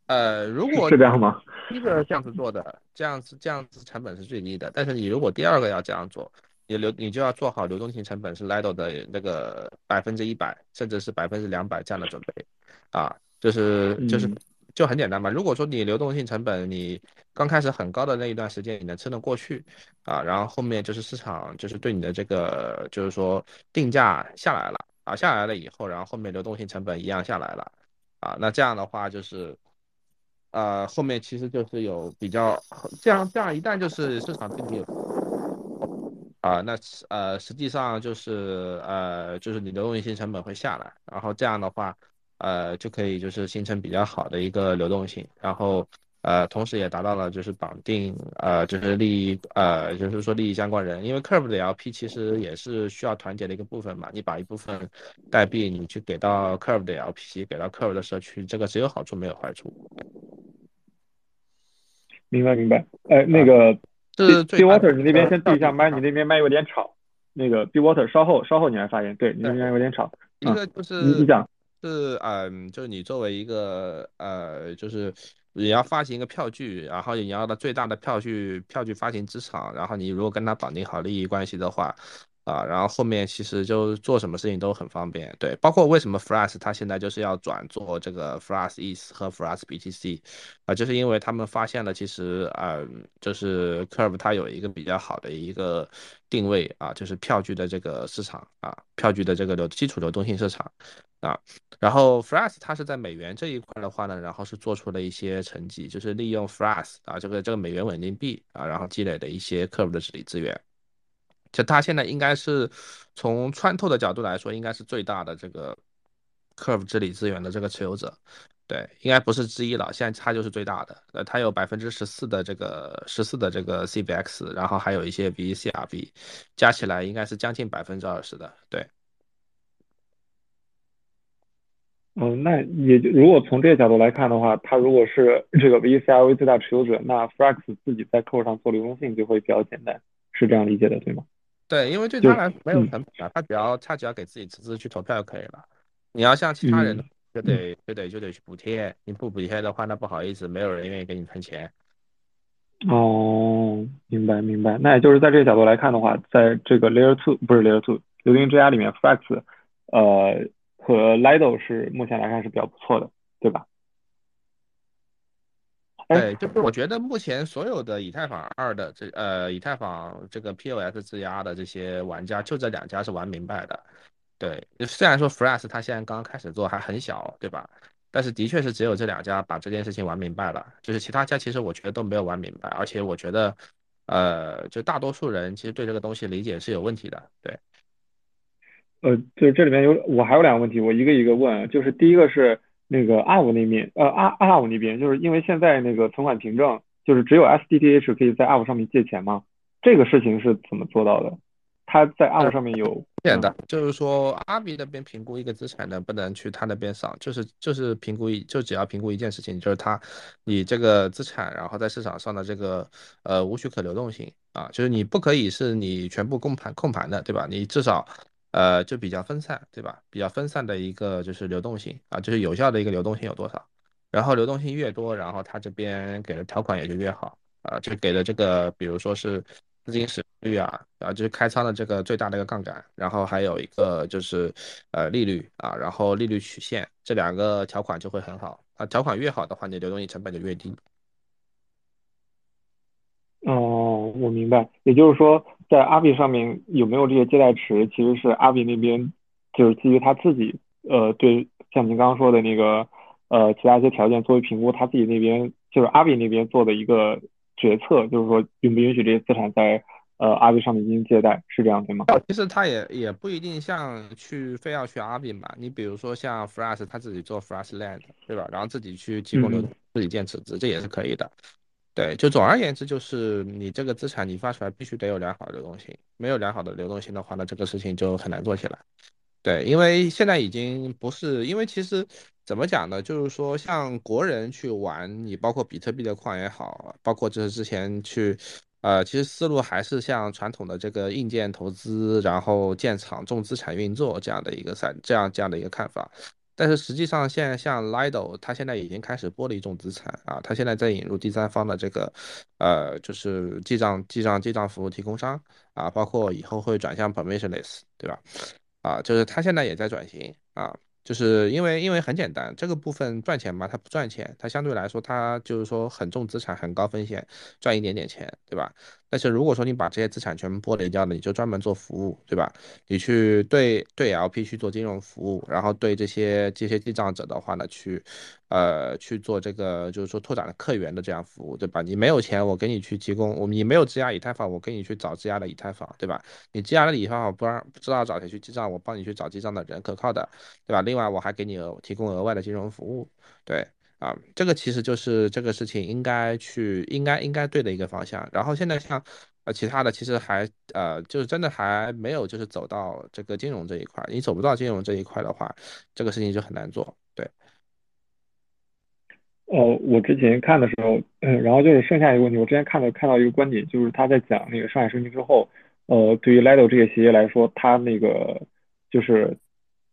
呃，如果是这样吗？第一个这样子做的，这样子这样子成本是最低的。但是你如果第二个要这样做，你流你就要做好流动性成本是 Lido 的那个百分之一百，甚至是百分之两百这样的准备，啊，就是就是就很简单嘛。如果说你流动性成本你刚开始很高的那一段时间你能撑得过去，啊，然后后面就是市场就是对你的这个就是说定价下来了，啊，下来了以后，然后后面流动性成本一样下来了，啊，那这样的话就是。呃，后面其实就是有比较这样这样，一旦就是市场经济啊，那呃实际上就是呃就是你的流动性成本会下来，然后这样的话，呃就可以就是形成比较好的一个流动性，然后呃同时也达到了就是绑定呃就是利益呃就是说利益相关人，因为 Curve 的 LP 其实也是需要团结的一个部分嘛，你把一部分代币你去给到 Curve 的 LP，给到 Curve 的社区，这个只有好处没有坏处。明白明白，哎，那个是 B Water，你那边先闭一下麦，你那边麦有点吵。那个 B Water，稍后稍后你来发言，对你那边有点吵。一个就是你你讲是嗯，就是你作为一个呃，就是你要发行一个票据，然后你要的最大的票据票据发行资产，然后你如果跟他绑定好利益关系的话，啊，然后后面其实就做什么事情都很方便，对，包括为什么 Flash 它现在就是要转做这个 Flash East 和 Flash BTC，啊，就是因为他们发现了其实啊，就是 Curve 它有一个比较好的一个定位啊，就是票据的这个市场啊，票据的这个流基础流动性市场啊，然后 Flash 它是在美元这一块的话呢，然后是做出了一些成绩，就是利用 Flash 啊这个这个美元稳定币啊，然后积累的一些 Curve 的治理资源。就它现在应该是从穿透的角度来说，应该是最大的这个 Curve 治理资源的这个持有者，对，应该不是之一了。现在它就是最大的，呃，它有百分之十四的这个十四的这个 CBX，然后还有一些 VCRB，加起来应该是将近百分之二十的，对。嗯，那也就如果从这个角度来看的话，它如果是这个 VCRV 最大持有者，那 Frax 自己在客户上做流动性就会比较简单，是这样理解的，对吗？对，因为对他来说没有成本啊，他只要他只要给自己辞职去投票就可以了。你要像其他人，就得就得就得去补贴，你不补贴的话，那不好意思，没有人愿意给你存钱。哦，明白明白。那也就是在这个角度来看的话，在这个 Layer Two 不是 Layer Two 流动之家里面，Flex 呃和 Lido 是目前来看是比较不错的，对吧？对，就是我觉得目前所有的以太坊二的这呃以太坊这个 POS 质押的这些玩家，就这两家是玩明白的。对，虽然说 Flash 它现在刚刚开始做还很小，对吧？但是的确是只有这两家把这件事情玩明白了，就是其他家其实我觉得都没有玩明白，而且我觉得呃就大多数人其实对这个东西理解是有问题的。对，呃，就是这里面有我还有两个问题，我一个一个问，就是第一个是。那个阿五那面，呃，阿阿五那边，就是因为现在那个存款凭证就是只有 SDTH 可以在阿五上面借钱吗？这个事情是怎么做到的？他在阿五上面有简单，就是说阿比那边评估一个资产能不能去他那边扫，就是就是评估一就只要评估一件事情，就是他你这个资产然后在市场上的这个呃无许可流动性啊，就是你不可以是你全部控盘控盘的，对吧？你至少。呃，就比较分散，对吧？比较分散的一个就是流动性啊，就是有效的一个流动性有多少？然后流动性越多，然后他这边给的条款也就越好啊，就给的这个，比如说是资金使用率啊，啊，就是开仓的这个最大的一个杠杆，然后还有一个就是呃利率啊，然后利率曲线这两个条款就会很好啊，条款越好的话，你流动性成本就越低。哦，我明白，也就是说。在阿比上面有没有这些接待池，其实是阿比那边就是基于他自己呃对像您刚刚说的那个呃其他一些条件作为评估，他自己那边就是阿比那边做的一个决策，就是说允不允许这些资产在呃阿比上面进行借贷，是这样对吗？其实他也也不一定像去非要去阿比嘛，你比如说像 Flash 他自己做 Flash Land 对吧？然后自己去提供流自己建池子，这也是可以的。对，就总而言之，就是你这个资产你发出来必须得有良好的流动性，没有良好的流动性的话，那这个事情就很难做起来。对，因为现在已经不是，因为其实怎么讲呢？就是说，像国人去玩，你包括比特币的矿也好，包括就是之前去，呃，其实思路还是像传统的这个硬件投资，然后建厂重资产运作这样的一个三这样这样的一个看法。但是实际上，现在像 Lido，它现在已经开始剥离重资产啊，它现在在引入第三方的这个，呃，就是记账、记账、记账服务提供商啊，包括以后会转向 permissionless，对吧？啊，就是它现在也在转型啊。就是因为因为很简单，这个部分赚钱嘛，它不赚钱，它相对来说它就是说很重资产，很高风险，赚一点点钱，对吧？但是如果说你把这些资产全部剥离掉了，你就专门做服务，对吧？你去对对 LP 去做金融服务，然后对这些这些记账者的话呢，去呃去做这个就是说拓展的客源的这样服务，对吧？你没有钱，我给你去提供，我你没有质押以太坊，我给你去找质押的以太坊，对吧？你质押的以太坊不让不知道找谁去记账，我帮你去找记账的人，可靠的，对吧？另外，我还给你额提供额外的金融服务，对啊，这个其实就是这个事情应该去应该应该对的一个方向。然后现在像呃其他的，其实还呃就是真的还没有就是走到这个金融这一块。你走不到金融这一块的话，这个事情就很难做。对。呃，我之前看的时候，嗯，然后就是剩下一个问题，我之前看了看到一个观点，就是他在讲那个上海升级之后，呃，对于 Lido 这个协议来说，它那个就是。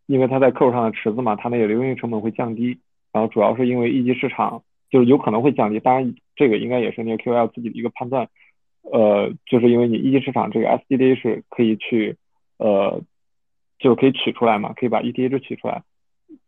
因为它在客户上的池子嘛，它那个流动性成本会降低，然后主要是因为一级市场就是有可能会降低，当然这个应该也是那个 QL 自己的一个判断，呃，就是因为你一级市场这个 SDD 是可以去呃，就是可以取出来嘛，可以把 ETH 取出来，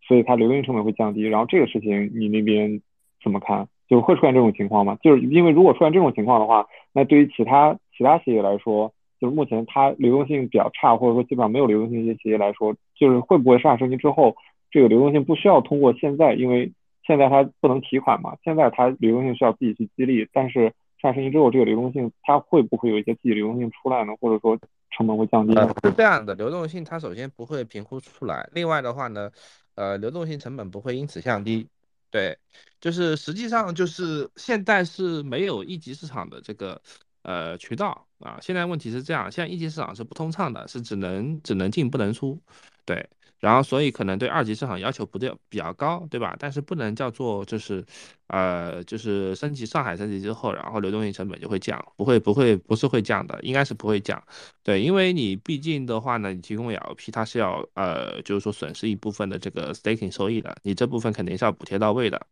所以它流动性成本会降低。然后这个事情你那边怎么看？就会出现这种情况吗？就是因为如果出现这种情况的话，那对于其他其他企业来说，就是目前它流动性比较差，或者说基本上没有流动性一些企业来说，就是会不会上升级之后，这个流动性不需要通过现在，因为现在它不能提款嘛，现在它流动性需要自己去激励，但是上升级之后，这个流动性它会不会有一些自己流动性出来呢？或者说成本会降低呢？是这样的，流动性它首先不会评估出来，另外的话呢，呃，流动性成本不会因此降低。对，就是实际上就是现在是没有一级市场的这个呃渠道啊。现在问题是这样，现在一级市场是不通畅的，是只能只能进不能出。对。然后，所以可能对二级市场要求不对比较高，对吧？但是不能叫做就是，呃，就是升级上海升级之后，然后流动性成本就会降，不会不会不是会降的，应该是不会降。对，因为你毕竟的话呢，你提供 LP，它是要呃，就是说损失一部分的这个 staking 收益的，你这部分肯定是要补贴到位的。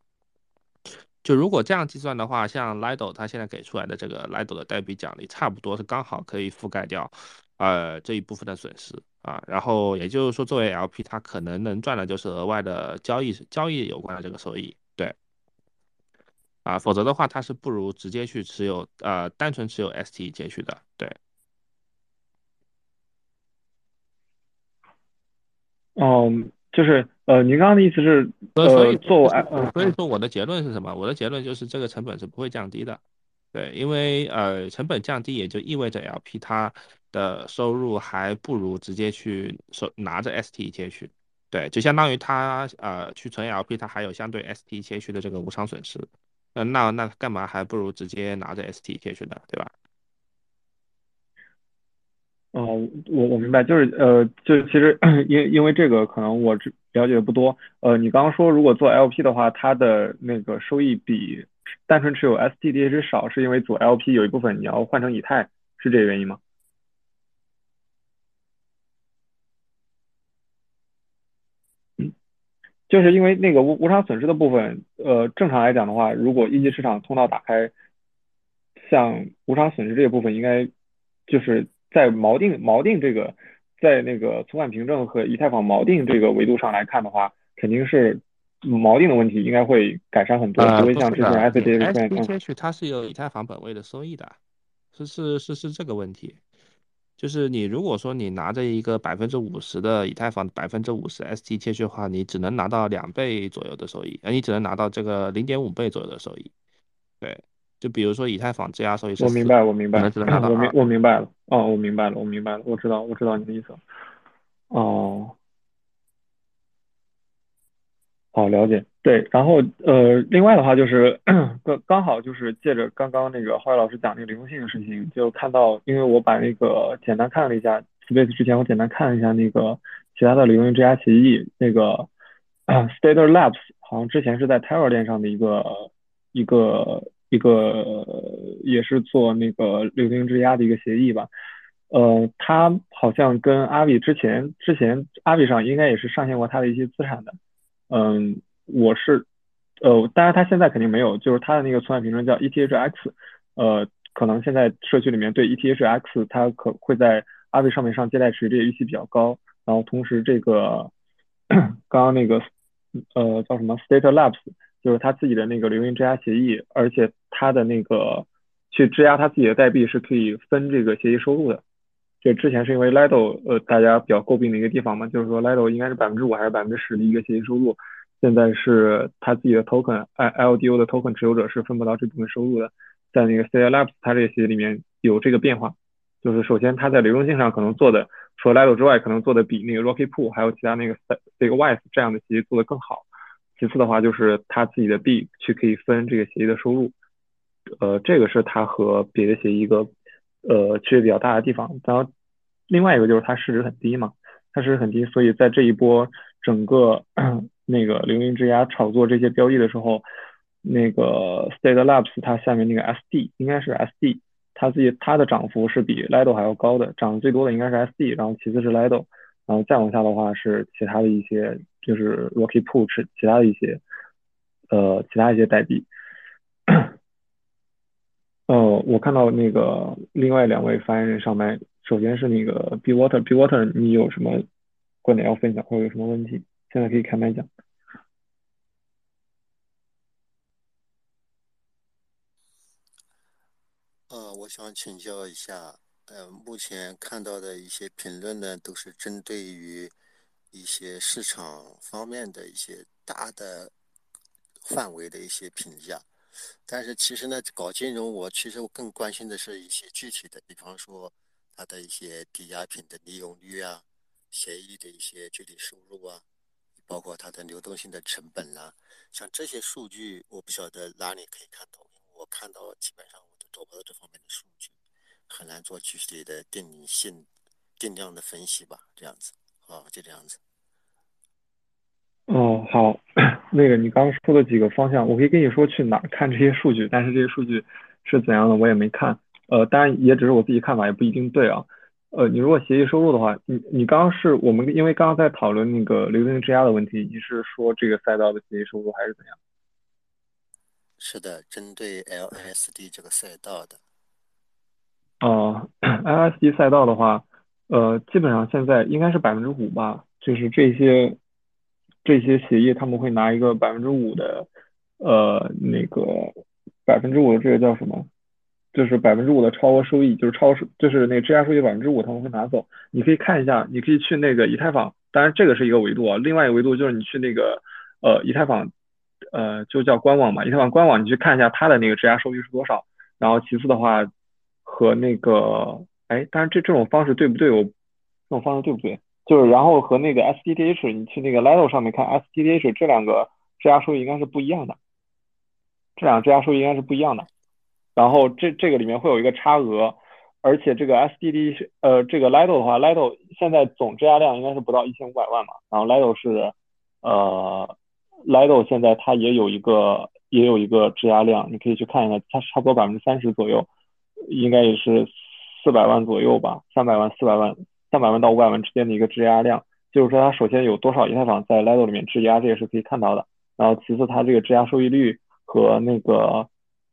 就如果这样计算的话，像 Lido 它现在给出来的这个 Lido 的代币奖励，差不多是刚好可以覆盖掉，呃，这一部分的损失。啊，然后也就是说，作为 LP，它可能能赚的就是额外的交易交易有关的这个收益，对。啊，否则的话，它是不如直接去持有，呃，单纯持有 ST 截取的，对。嗯，就是呃，您刚刚的意思是，呃，做，所以说我的结论是什么？我的结论就是这个成本是不会降低的，对，因为呃，成本降低也就意味着 LP 它。的收入还不如直接去收拿着 ST 切去，对，就相当于他呃去存 LP，他还有相对 ST 切去的这个无偿损失，嗯，那那干嘛还不如直接拿着 ST 切去呢，对吧？哦，我我明白，就是呃，就其实因因为这个可能我了解的不多，呃，你刚刚说如果做 LP 的话，它的那个收益比单纯持有 STDH 少，是因为做 LP 有一部分你要换成以太，是这个原因吗？就是因为那个无无偿损失的部分，呃，正常来讲的话，如果一级市场通道打开，像无偿损失这个部分，应该就是在锚定锚定这个，在那个存款凭证和以太坊锚定这个维度上来看的话，肯定是锚定的问题应该会改善很多，不会像之前 S D H 它是有以太坊本位的收益的，是是是是这个问题。就是你如果说你拿着一个百分之五十的以太坊百分之五十 ST 切去的话，你只能拿到两倍左右的收益，呃，你只能拿到这个零点五倍左右的收益。对，就比如说以太坊质押收益是，我明白，我明白，我明我明白了，哦，我明白了，我明白了，我知道，我知道你的意思。哦。好，了解。对，然后呃，另外的话就是 刚刚好就是借着刚刚那个浩宇老师讲那个流动性的事情，就看到，因为我把那个简单看了一下 Space 之前，我简单看了一下那个其他的流动性质押协议，那个 Stellar Labs 好像之前是在 Terra 链上的一个一个一个也是做那个流动性质押的一个协议吧。呃，它好像跟阿 V 之前之前阿 V 上应该也是上线过它的一些资产的。嗯，我是，呃，当然他现在肯定没有，就是他的那个存款凭证叫 ETHX，呃，可能现在社区里面对 ETHX 它可会在阿伟上面上借贷池这个预期比较高，然后同时这个刚刚那个呃叫什么 State Labs，就是他自己的那个流云质押协议，而且他的那个去质押他自己的代币是可以分这个协议收入的。就之前是因为 Lido 呃大家比较诟病的一个地方嘛，就是说 Lido 应该是百分之五还是百分之十的一个协议收入，现在是他自己的 token L LDO 的 token 持有者是分不到这部分收入的，在那个 c l Labs 它这个协议里面有这个变化，就是首先它在流动性上可能做的除了 Lido 之外，可能做的比那个 Rocky Pool 还有其他那个这个 Wise 这样的协议做的更好，其次的话就是它自己的币去可以分这个协议的收入，呃这个是它和别的协议一个。呃，区别比较大的地方，然后另外一个就是它市值很低嘛，它市值很低，所以在这一波整个那个流云质押炒作这些标的的时候，那个 State Labs 它下面那个 SD 应该是 SD，它自己它的涨幅是比 Lido 还要高的，涨最多的应该是 SD，然后其次是 Lido，然后再往下的话是其他的一些就是 Rocky Push 其他的一些呃其他一些代币。呃，我看到那个另外两位发言人上麦首先是那个 B Water，B Water，你有什么观点要分享，或者有什么问题，现在可以开麦讲。呃，我想请教一下，呃，目前看到的一些评论呢，都是针对于一些市场方面的一些大的范围的一些评价，但是其实呢，搞金融，我其实我更关心的是一些具体的，比方说它的一些抵押品的利用率啊，协议的一些具体收入啊，包括它的流动性的成本啦，像这些数据，我不晓得哪里可以看到，我看到基本上我都。找不到这方面的数据，很难做具体的定性、定量的分析吧？这样子，好，就这样子。哦，好，那个你刚刚说的几个方向，我可以跟你说去哪看这些数据，但是这些数据是怎样的，我也没看。呃，当然也只是我自己看法，也不一定对啊。呃，你如果协议收入的话，你你刚刚是我们因为刚刚在讨论那个流动性质押的问题，你是说这个赛道的协议收入还是怎样？是的，针对 LSD 这个赛道的。呃，LSD 赛道的话，呃，基本上现在应该是百分之五吧，就是这些这些协议他们会拿一个百分之五的，呃，那个百分之五的这个叫什么？就是百分之五的超额收益，就是超收，就是那个质押收益百分之五他们会拿走。你可以看一下，你可以去那个以太坊，当然这个是一个维度啊，另外一个维度就是你去那个呃以太坊。呃，就叫官网嘛，以太坊官网，你去看一下它的那个质押收益是多少。然后其次的话，和那个，哎，当然这这种方式对不对？我这种方式对不对？就是然后和那个 STDH，你去那个 Lido 上面看 STDH 这两个质押收益应该是不一样的，这两个质押收益应该是不一样的。然后这这个里面会有一个差额，而且这个 SDD 呃这个 Lido 的话，Lido 现在总质押量应该是不到一千五百万嘛，然后 Lido 是呃。Lido 现在它也有一个也有一个质押量，你可以去看一下，它差不多百分之三十左右，应该也是四百万左右吧，三百万、四百万、三百万到五百万之间的一个质押量。就是说它首先有多少以太坊在 Lido 里面质押，这也是可以看到的。然后其次它这个质押收益率和那个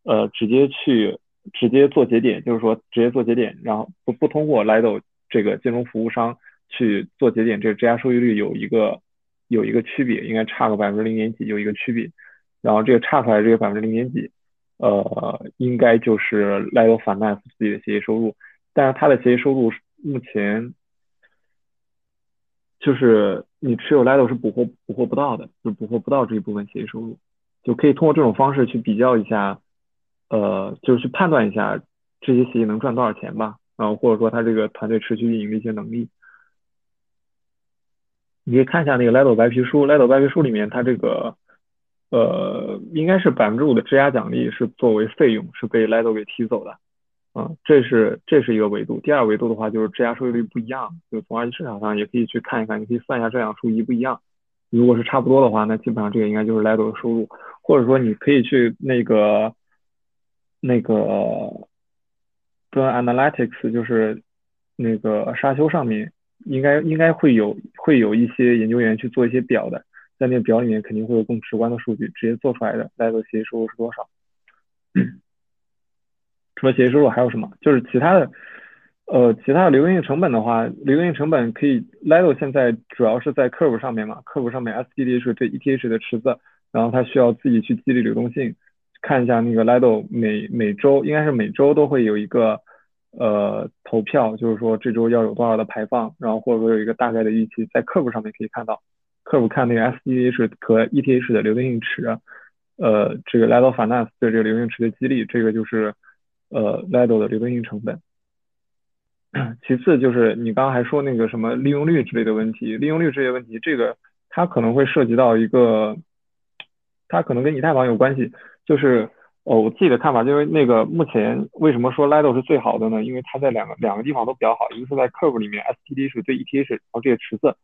呃直接去直接做节点，就是说直接做节点，然后不不通过 Lido 这个金融服务商去做节点，这个质押收益率有一个。有一个区别，应该差个百分之零点几，有一个区别。然后这个差出来这个百分之零点几，呃，应该就是 Lido Finance 自己的协议收入。但是它的协议收入目前就是你持有 Lido 是捕获捕获不到的，就捕获不到这一部分协议收入。就可以通过这种方式去比较一下，呃，就是去判断一下这些协议能赚多少钱吧。然后或者说它这个团队持续运营的一些能力。你可以看一下那个 Lido 白皮书，Lido 白皮书里面，它这个呃，应该是百分之五的质押奖励是作为费用，是被 Lido 给提走的，嗯，这是这是一个维度。第二维度的话，就是质押收益率不一样，就从二级市场上也可以去看一看，你可以算一下这两数一不一样。如果是差不多的话，那基本上这个应该就是 Lido 的收入，或者说你可以去那个那个 b r Analytics，就是那个沙丘上面。应该应该会有会有一些研究员去做一些表的，在那个表里面肯定会有更直观的数据，直接做出来的 Lido 协议收入是多少？除了协议收入还有什么？就是其他的，呃，其他的流动性成本的话，流动性成本可以 Lido 现在主要是在 Curve 上面嘛，Curve 上面 SDD 是对 ETH 的池子，然后它需要自己去激励流动性，看一下那个 Lido 每每周应该是每周都会有一个。呃，投票就是说这周要有多少的排放，然后或者说有一个大概的预期，在客服上面可以看到，客服看那个 SDH 和 ETH 的流动性池，呃，这个 Lido Finance 对这个流动性池的激励，这个就是呃 Lido 的流动性成本。其次就是你刚刚还说那个什么利用率之类的问题，利用率这些问题，这个它可能会涉及到一个，它可能跟以太坊有关系，就是。哦，我自己的看法就是那个目前为什么说 Lido 是最好的呢？因为它在两个两个地方都比较好，一个是在 Curve 里面，STD 是对 ETH，然后这些池子，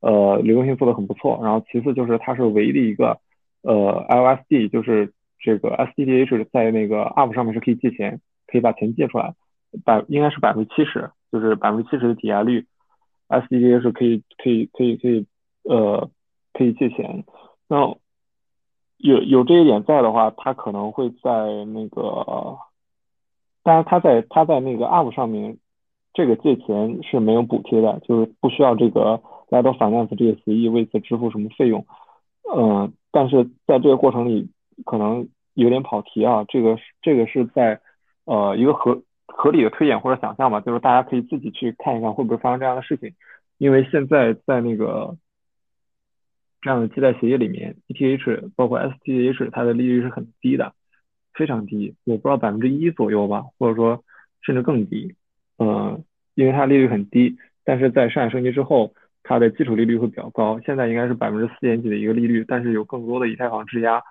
呃，流动性做的很不错。然后其次就是它是唯一的一个，呃，LSD，就是这个 STDH 在那个 Up 上面是可以借钱，可以把钱借出来，百应该是百分之七十，就是百分之七十的抵押率，STDH 可以可以可以可以呃可以借钱，那。有有这一点在的话，他可能会在那个，当然他在他在那个 UP 上面，这个借钱是没有补贴的，就是不需要这个 Laddo Finance 这个协议为此支付什么费用。嗯，但是在这个过程里可能有点跑题啊，这个这个是在呃一个合合理的推演或者想象吧，就是大家可以自己去看一看会不会发生这样的事情，因为现在在那个这样的借贷协议里面，ETH 包括 STH 它的利率是很低的，非常低，我不知道百分之一左右吧，或者说甚至更低。嗯，因为它利率很低，但是在上海升级之后，它的基础利率会比较高，现在应该是百分之四点几的一个利率，但是有更多的以太坊质押，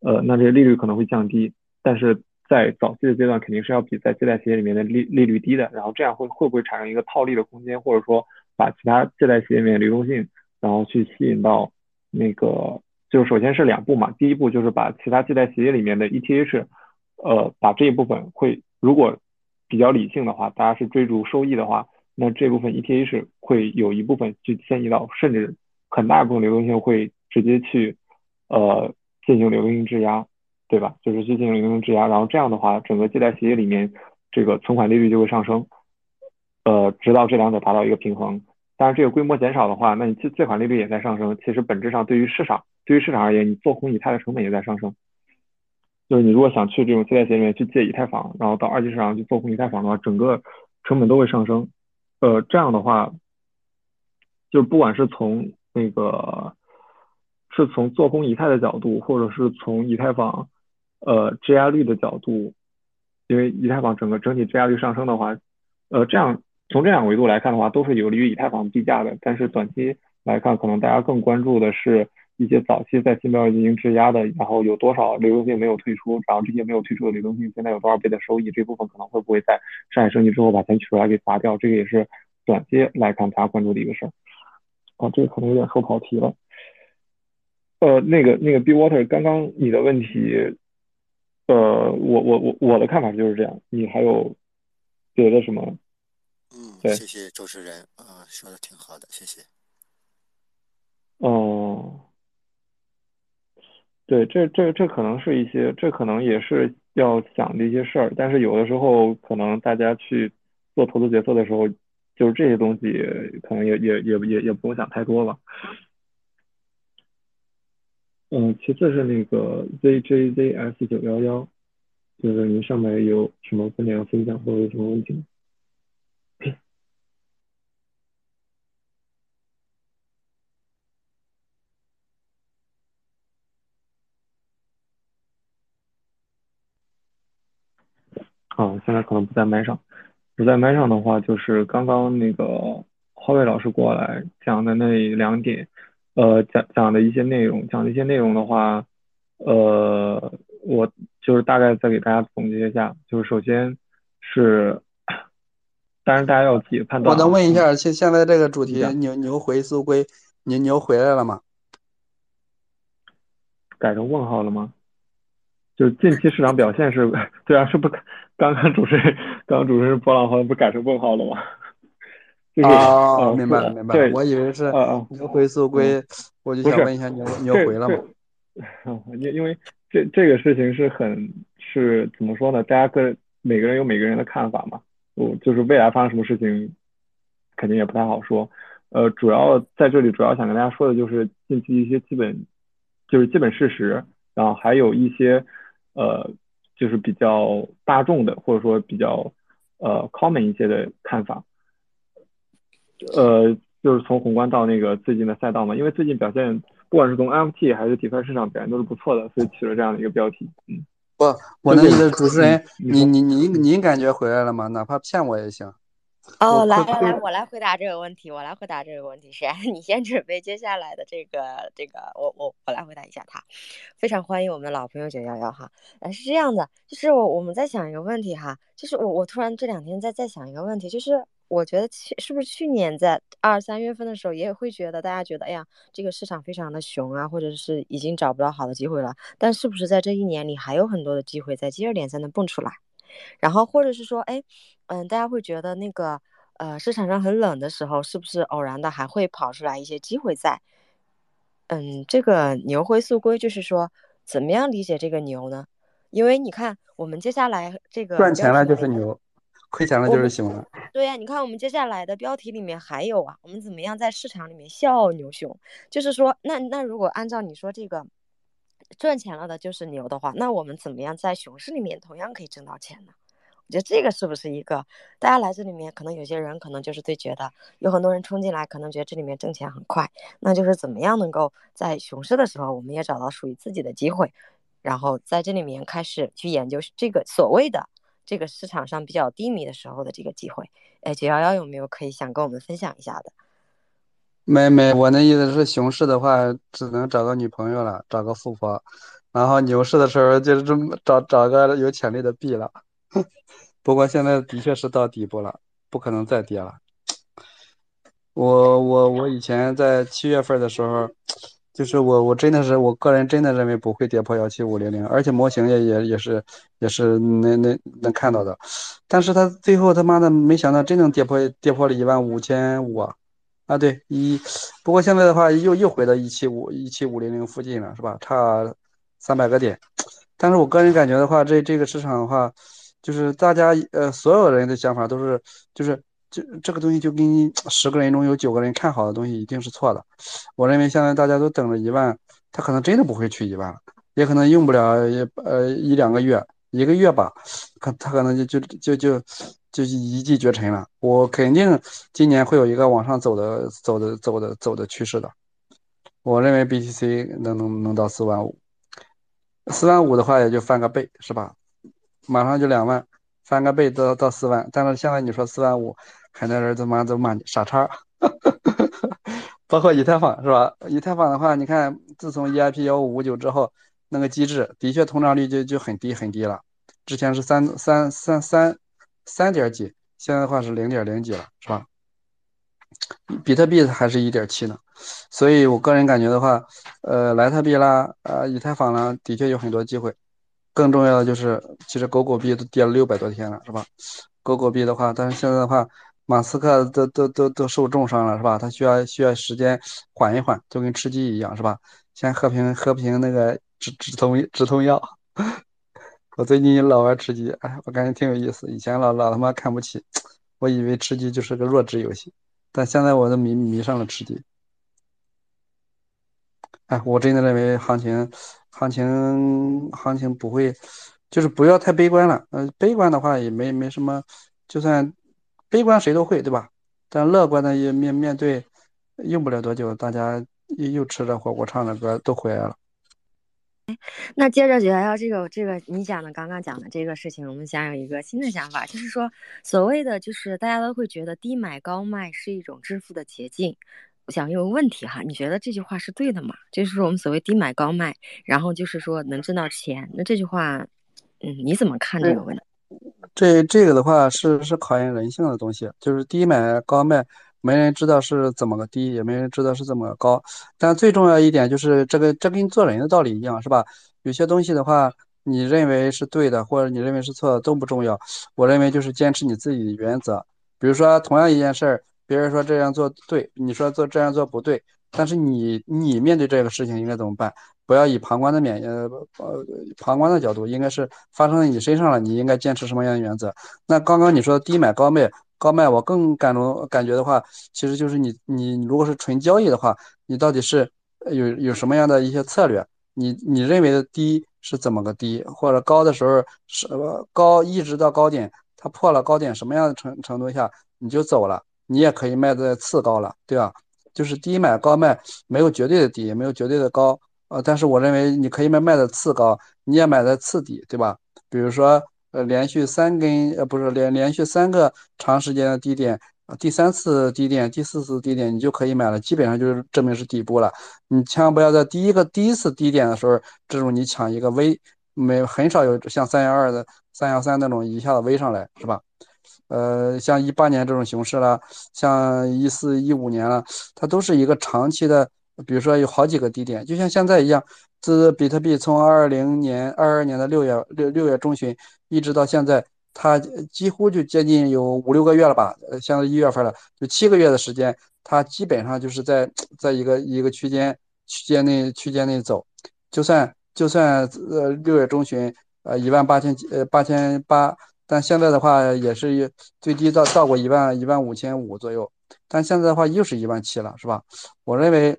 呃，那这个利率可能会降低，但是在早期的阶段肯定是要比在借贷协议里面的利利率低的，然后这样会会不会产生一个套利的空间，或者说把其他借贷协议里面流动性，然后去吸引到那个，就是首先是两步嘛，第一步就是把其他借贷协议里面的 ETH，呃，把这一部分会如果。比较理性的话，大家是追逐收益的话，那这部分 ETH 会有一部分去迁移到，甚至很大一部分流动性会直接去呃进行流动性质押，对吧？就是去进行流动性质押，然后这样的话，整个借贷协议里面这个存款利率就会上升，呃，直到这两者达到一个平衡。但是这个规模减少的话，那你借借款利率也在上升，其实本质上对于市场，对于市场而言，你做空以太的成本也在上升。就是你如果想去这种借贷协里面去借以太坊，然后到二级市场去做空以太坊的话，整个成本都会上升。呃，这样的话，就不管是从那个是从做空以太的角度，或者是从以太坊呃质押率的角度，因为以太坊整个整体质押率上升的话，呃，这样从这两个维度来看的话，都是有利于以太坊币价的。但是短期来看，可能大家更关注的是。一些早期在新标进行质押的，然后有多少流动性没有退出，然后这些没有退出的流动性现在有多少倍的收益，这部分可能会不会在上海升级之后把钱取出来给砸掉，这个也是短期来看大家关注的一个事儿。啊，这个可能有点说跑题了。呃，那个那个 B Water，刚刚你的问题，呃，我我我我的看法就是这样，你还有别的什么？嗯，对，谢谢主持人啊，说的挺好的，谢谢。哦。对，这这这可能是一些，这可能也是要想的一些事儿，但是有的时候可能大家去做投资决策的时候，就是这些东西可能也也也也也不用想太多了。嗯，其次是那个 ZJZS 九幺幺，就是您上面有什么观点要分享或者有什么问题吗？啊，现在可能不在麦上，不在麦上的话，就是刚刚那个浩伟老师过来讲的那两点，呃，讲讲的一些内容，讲的一些内容的话，呃，我就是大概再给大家总结一下，就是首先是，当然大家要自己判断。我能问一下，现现在这个主题牛牛回苏龟，牛牛回来了吗？改成问号了吗？就近期市场表现是，对啊，是不？刚刚主持人，刚刚主持人波浪号不改成问号了吗？啊，明白了，明白了。我以为是牛回速归，我就想问一下牛牛回了吗？因因为这这个事情是很是怎么说呢？大家各每个人有每个人的看法嘛。我就是未来发生什么事情，肯定也不太好说。呃，主要在这里主要想跟大家说的就是近期一些基本就是基本事实，然后还有一些。呃，就是比较大众的，或者说比较呃 common 一些的看法，呃，就是从宏观到那个最近的赛道嘛，因为最近表现，不管是从 NFT 还是 DeFi 市场表现都是不错的，所以起了这样的一个标题。嗯，不，我的意思，主持人，你你你您感觉回来了吗？哪怕骗我也行。哦，来来来，我来回答这个问题。我来回答这个问题，谁？你先准备接下来的这个这个，我我我来回答一下他。非常欢迎我们的老朋友九幺幺哈。呃，是这样的，就是我我们在想一个问题哈，就是我我突然这两天在在想一个问题，就是我觉得去是不是去年在二三月份的时候也会觉得大家觉得哎呀这个市场非常的熊啊，或者是已经找不到好的机会了，但是不是在这一年里还有很多的机会在接二连三的蹦出来？然后或者是说，哎，嗯，大家会觉得那个，呃，市场上很冷的时候，是不是偶然的还会跑出来一些机会在？嗯，这个牛回速归就是说，怎么样理解这个牛呢？因为你看，我们接下来这个赚钱了就是牛，亏钱了就是熊了。对呀，你看我们接下来的标题里面还有啊，我们怎么样在市场里面笑傲牛熊？就是说，那那如果按照你说这个赚钱了的就是牛的话，那我们怎么样在熊市里面同样可以挣到钱呢？我觉得这个是不是一个大家来这里面，可能有些人可能就是对觉得有很多人冲进来，可能觉得这里面挣钱很快，那就是怎么样能够在熊市的时候，我们也找到属于自己的机会，然后在这里面开始去研究这个所谓的。这个市场上比较低迷的时候的这个机会，哎，九幺幺有没有可以想跟我们分享一下的？没没，我那意思是熊市的话，只能找个女朋友了，找个富婆，然后牛市的时候就是这么找找个有潜力的币了。不过现在的确是到底部了，不可能再跌了。我我我以前在七月份的时候。就是我，我真的是我个人真的认为不会跌破幺七五零零，而且模型也也也是也是能能能看到的，但是他最后他妈的没想到真正跌破跌破了一万五千五啊，啊对一，不过现在的话又又回到一七五一七五零零附近了是吧？差三百个点，但是我个人感觉的话，这这个市场的话，就是大家呃所有人的想法都是就是。就这个东西就跟你十个人中有九个人看好的东西一定是错的。我认为现在大家都等着一万，他可能真的不会去一万，也可能用不了一呃一两个月，一个月吧，可他可能就就就就就一骑绝尘了。我肯定今年会有一个往上走的走的走的走的趋势的。我认为 BTC 能能能到四万五，四万五的话也就翻个倍是吧？马上就两万，翻个倍到到四万。但是现在你说四万五。很多人他妈都骂你傻叉，包括以太坊是吧？以太坊的话，你看自从 EIP 幺五五九之后，那个机制的确通胀率就就很低很低了。之前是三三三三三点几，现在的话是零点零几了，是吧？比特币还是一点七呢。所以我个人感觉的话，呃，莱特币啦，呃，以太坊啦，的确有很多机会。更重要的就是，其实狗狗币都跌了六百多天了，是吧？狗狗币的话，但是现在的话。马斯克都都都都受重伤了，是吧？他需要需要时间缓一缓，就跟吃鸡一样，是吧？先喝瓶喝瓶那个止止痛止痛药。我最近老玩吃鸡，哎，我感觉挺有意思。以前老老他妈看不起，我以为吃鸡就是个弱智游戏，但现在我都迷迷上了吃鸡。哎，我真的认为行情行情行情不会，就是不要太悲观了。呃，悲观的话也没没什么，就算。悲观谁都会，对吧？但乐观的也面面对，用不了多久，大家又又吃着火锅，唱着歌，都回来了。那接着九幺幺这个这个你讲的刚刚讲的这个事情，我们想有一个新的想法，就是说所谓的就是大家都会觉得低买高卖是一种致富的捷径。我想有个问题哈，你觉得这句话是对的吗？就是说我们所谓低买高卖，然后就是说能挣到钱，那这句话，嗯，你怎么看这个问题？这这个的话是是考验人性的东西，就是低买高卖，没人知道是怎么个低，也没人知道是怎么个高。但最重要一点就是这个，这跟做人的道理一样，是吧？有些东西的话，你认为是对的，或者你认为是错的都不重要。我认为就是坚持你自己的原则。比如说同样一件事儿，别人说这样做对，你说做这样做不对，但是你你面对这个事情应该怎么办？不要以旁观的面呃呃旁观的角度，应该是发生在你身上了，你应该坚持什么样的原则？那刚刚你说低买高卖，高卖我更感中感觉的话，其实就是你你如果是纯交易的话，你到底是有有什么样的一些策略？你你认为的低是怎么个低？或者高的时候是高一直到高点，它破了高点什么样的程程度下你就走了？你也可以卖在次高了，对吧？就是低买高卖，没有绝对的低，也没有绝对的高。呃，但是我认为你可以卖卖的次高，你也买在次底，对吧？比如说，呃，连续三根，呃，不是连连续三个长时间的低点，第三次低点，第四次低点，你就可以买了，基本上就是证明是底部了。你千万不要在第一个第一次低点的时候，这种你抢一个 V，没很少有像三幺二的三幺三那种一下子 V 上来，是吧？呃，像一八年这种熊市了，像一四一五年了，它都是一个长期的。比如说有好几个低点，就像现在一样，自比特币从二零年二二年的六月六六月中旬一直到现在，它几乎就接近有五六个月了吧？呃，现在一月份了，就七个月的时间，它基本上就是在在一个一个区间区间内区间内走。就算就算呃六月中旬呃一万八千几呃八千八但现在的话也是最低到到过一万一万五千五左右，但现在的话又是一万七了，是吧？我认为，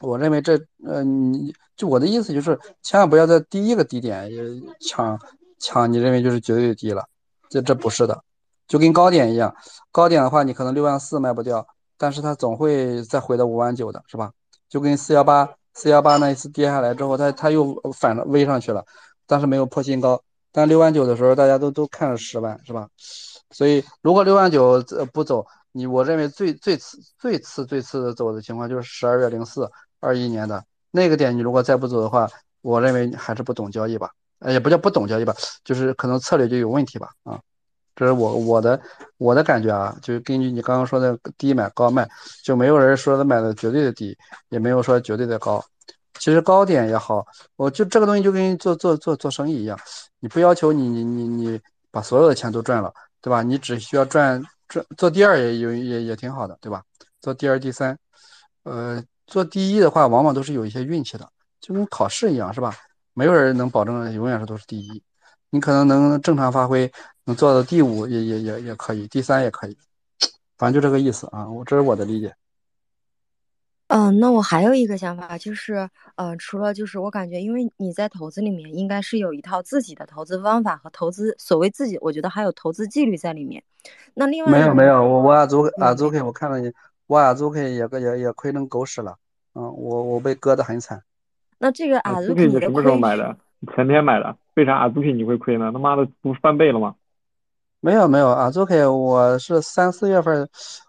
我认为这呃，你就我的意思就是，千万不要在第一个低点也抢抢，你认为就是绝对低了，这这不是的，就跟高点一样，高点的话你可能六万四卖不掉，但是它总会再回到五万九的，是吧？就跟四幺八四幺八那一次跌下来之后，它它又反了 V 上去了，但是没有破新高。但六万九的时候，大家都都看了十万，是吧？所以如果六万九不走，你我认为最最次最次最次的走的情况就是十二月零四二一年的那个点，你如果再不走的话，我认为还是不懂交易吧，也不叫不懂交易吧，就是可能策略就有问题吧，啊，这是我我的我的感觉啊，就是根据你刚刚说的低买高卖，就没有人说的买的绝对的低，也没有说绝对的高。其实高点也好，我就这个东西就跟做做做做生意一样，你不要求你你你你把所有的钱都赚了，对吧？你只需要赚赚做第二也有也也挺好的，对吧？做第二第三，呃，做第一的话往往都是有一些运气的，就跟考试一样，是吧？没有人能保证永远是都是第一，你可能能正常发挥，能做到第五也也也也可以，第三也可以，反正就这个意思啊，我这是我的理解。嗯，那我还有一个想法，就是，呃，除了就是我感觉，因为你在投资里面应该是有一套自己的投资方法和投资所谓自己，我觉得还有投资纪律在里面。那另外没有没有，我我阿朱阿朱 K，我看到你，我阿朱 K 也也也亏成狗屎了，嗯，我我被割得很惨。那这个阿朱 K 你什么时候买的？前天买的，为啥阿朱 K 你会亏呢？他妈的不翻倍了吗？没有没有，阿朱 K 我是三四月份，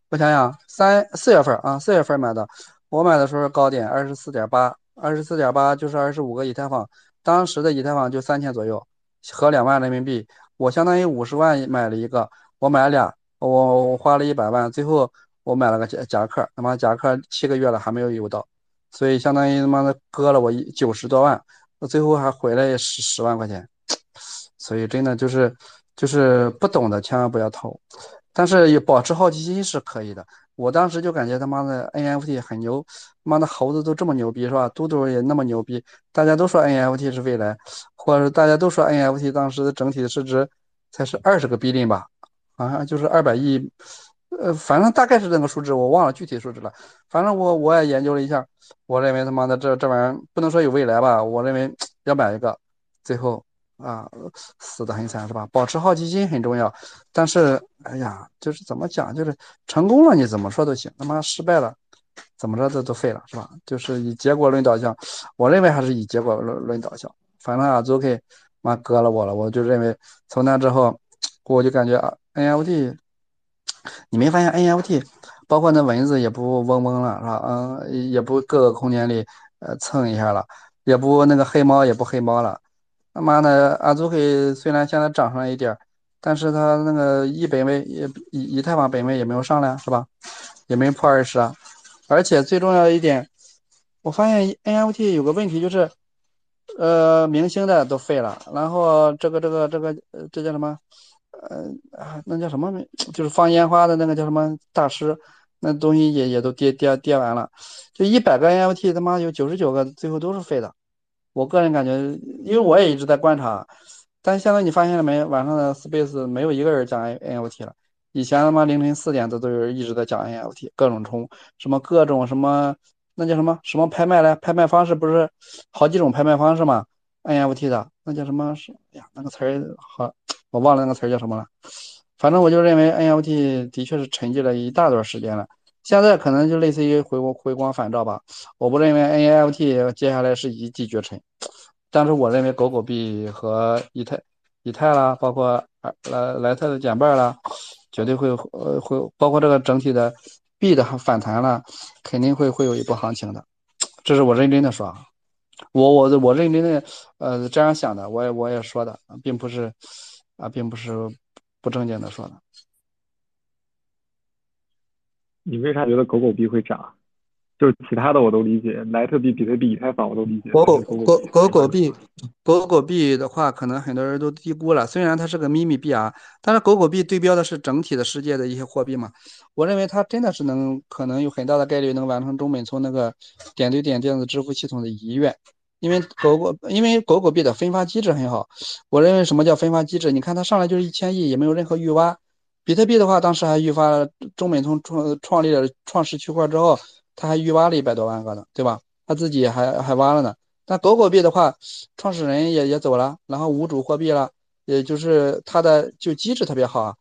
我想想，三四月份啊，四月份买的。我买的时候是高点二十四点八，二十四点八就是二十五个以太坊，当时的以太坊就三千左右，合两万人民币。我相当于五十万买了一个，我买了俩，我我花了一百万，最后我买了个夹夹克，他妈夹克七个月了还没有邮到，所以相当于他妈的割了我一九十多万，我最后还回来十十万块钱，所以真的就是就是不懂的千万不要投，但是保持好奇心是可以的。我当时就感觉他妈的 NFT 很牛，妈的猴子都这么牛逼是吧？嘟嘟也那么牛逼，大家都说 NFT 是未来，或者大家都说 NFT 当时的整体的市值才是二十个 billion 吧，好像就是二百亿，呃，反正大概是这个数值，我忘了具体数值了。反正我我也研究了一下，我认为他妈的这这玩意儿不能说有未来吧，我认为要买一个，最后。啊，死的很惨是吧？保持好奇心很重要，但是哎呀，就是怎么讲，就是成功了你怎么说都行，他妈失败了，怎么着都都废了是吧？就是以结果论导向，我认为还是以结果论论导向。反正啊，周 K 妈割了我了，我就认为从那之后，我就感觉啊，NFT，你没发现 NFT，包括那蚊子也不嗡嗡了是吧？嗯，也不各个空间里呃蹭一下了，也不那个黑猫也不黑猫了。他妈的，阿祖黑虽然现在涨上来一点但是他那个一本位也以以太坊本位也没有上来，是吧？也没破二十啊。而且最重要的一点，我发现 NFT 有个问题就是，呃，明星的都废了，然后这个这个这个呃，这叫什么？呃啊，那叫什么？就是放烟花的那个叫什么大师？那东西也也都跌跌跌完了。就一百个 NFT，他妈有九十九个最后都是废的。我个人感觉，因为我也一直在观察，但现在你发现了没？晚上的 Space 没有一个人讲 NFT 了。以前他妈凌晨四点都都有人一直在讲 NFT，各种冲，什么各种什么，那叫什么什么拍卖嘞？拍卖方式不是好几种拍卖方式吗？NFT 的那叫什么？是哎呀，那个词儿好，我忘了那个词儿叫什么了。反正我就认为 NFT 的确是沉寂了一大段时间了。现在可能就类似于回光回光返照吧，我不认为 NFT 接下来是一骑绝尘，但是我认为狗狗币和以太以太啦，包括莱莱特的减半啦，绝对会呃会包括这个整体的币的反弹了，肯定会会有一波行情的，这是我认真的说，我我我认真的呃这样想的，我也我也说的，并不是啊，并不是不正经的说的。你为啥觉得狗狗币会涨？就是其他的我都理解，莱特币、比特币、以太坊我都理解。狗狗狗狗狗币，狗狗币的话，可能很多人都低估了。虽然它是个秘密币啊，但是狗狗币对标的是整体的世界的一些货币嘛。我认为它真的是能，可能有很大的概率能完成中本聪那个点对点电子支付系统的遗愿。因为狗狗因为狗狗币的分发机制很好，我认为什么叫分发机制？你看它上来就是一千亿，也没有任何预挖。比特币的话，当时还预发了中美通创创立了创世区块之后，他还预挖了一百多万个呢，对吧？他自己还还挖了呢。但狗狗币的话，创始人也也走了，然后无主货币了，也就是它的就机制特别好啊。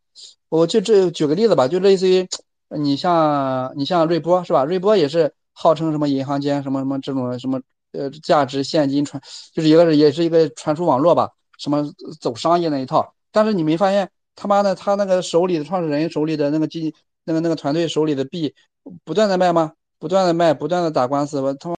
我就这举个例子吧，就类似于你像你像瑞波是吧？瑞波也是号称什么银行间什么什么这种什么呃价值现金传，就是一个也是一个传输网络吧，什么走商业那一套。但是你没发现他妈的他那个手里的创始人手里的那个基那个那个团队手里的币不断的卖吗？不断的卖，不断的打官司，他妈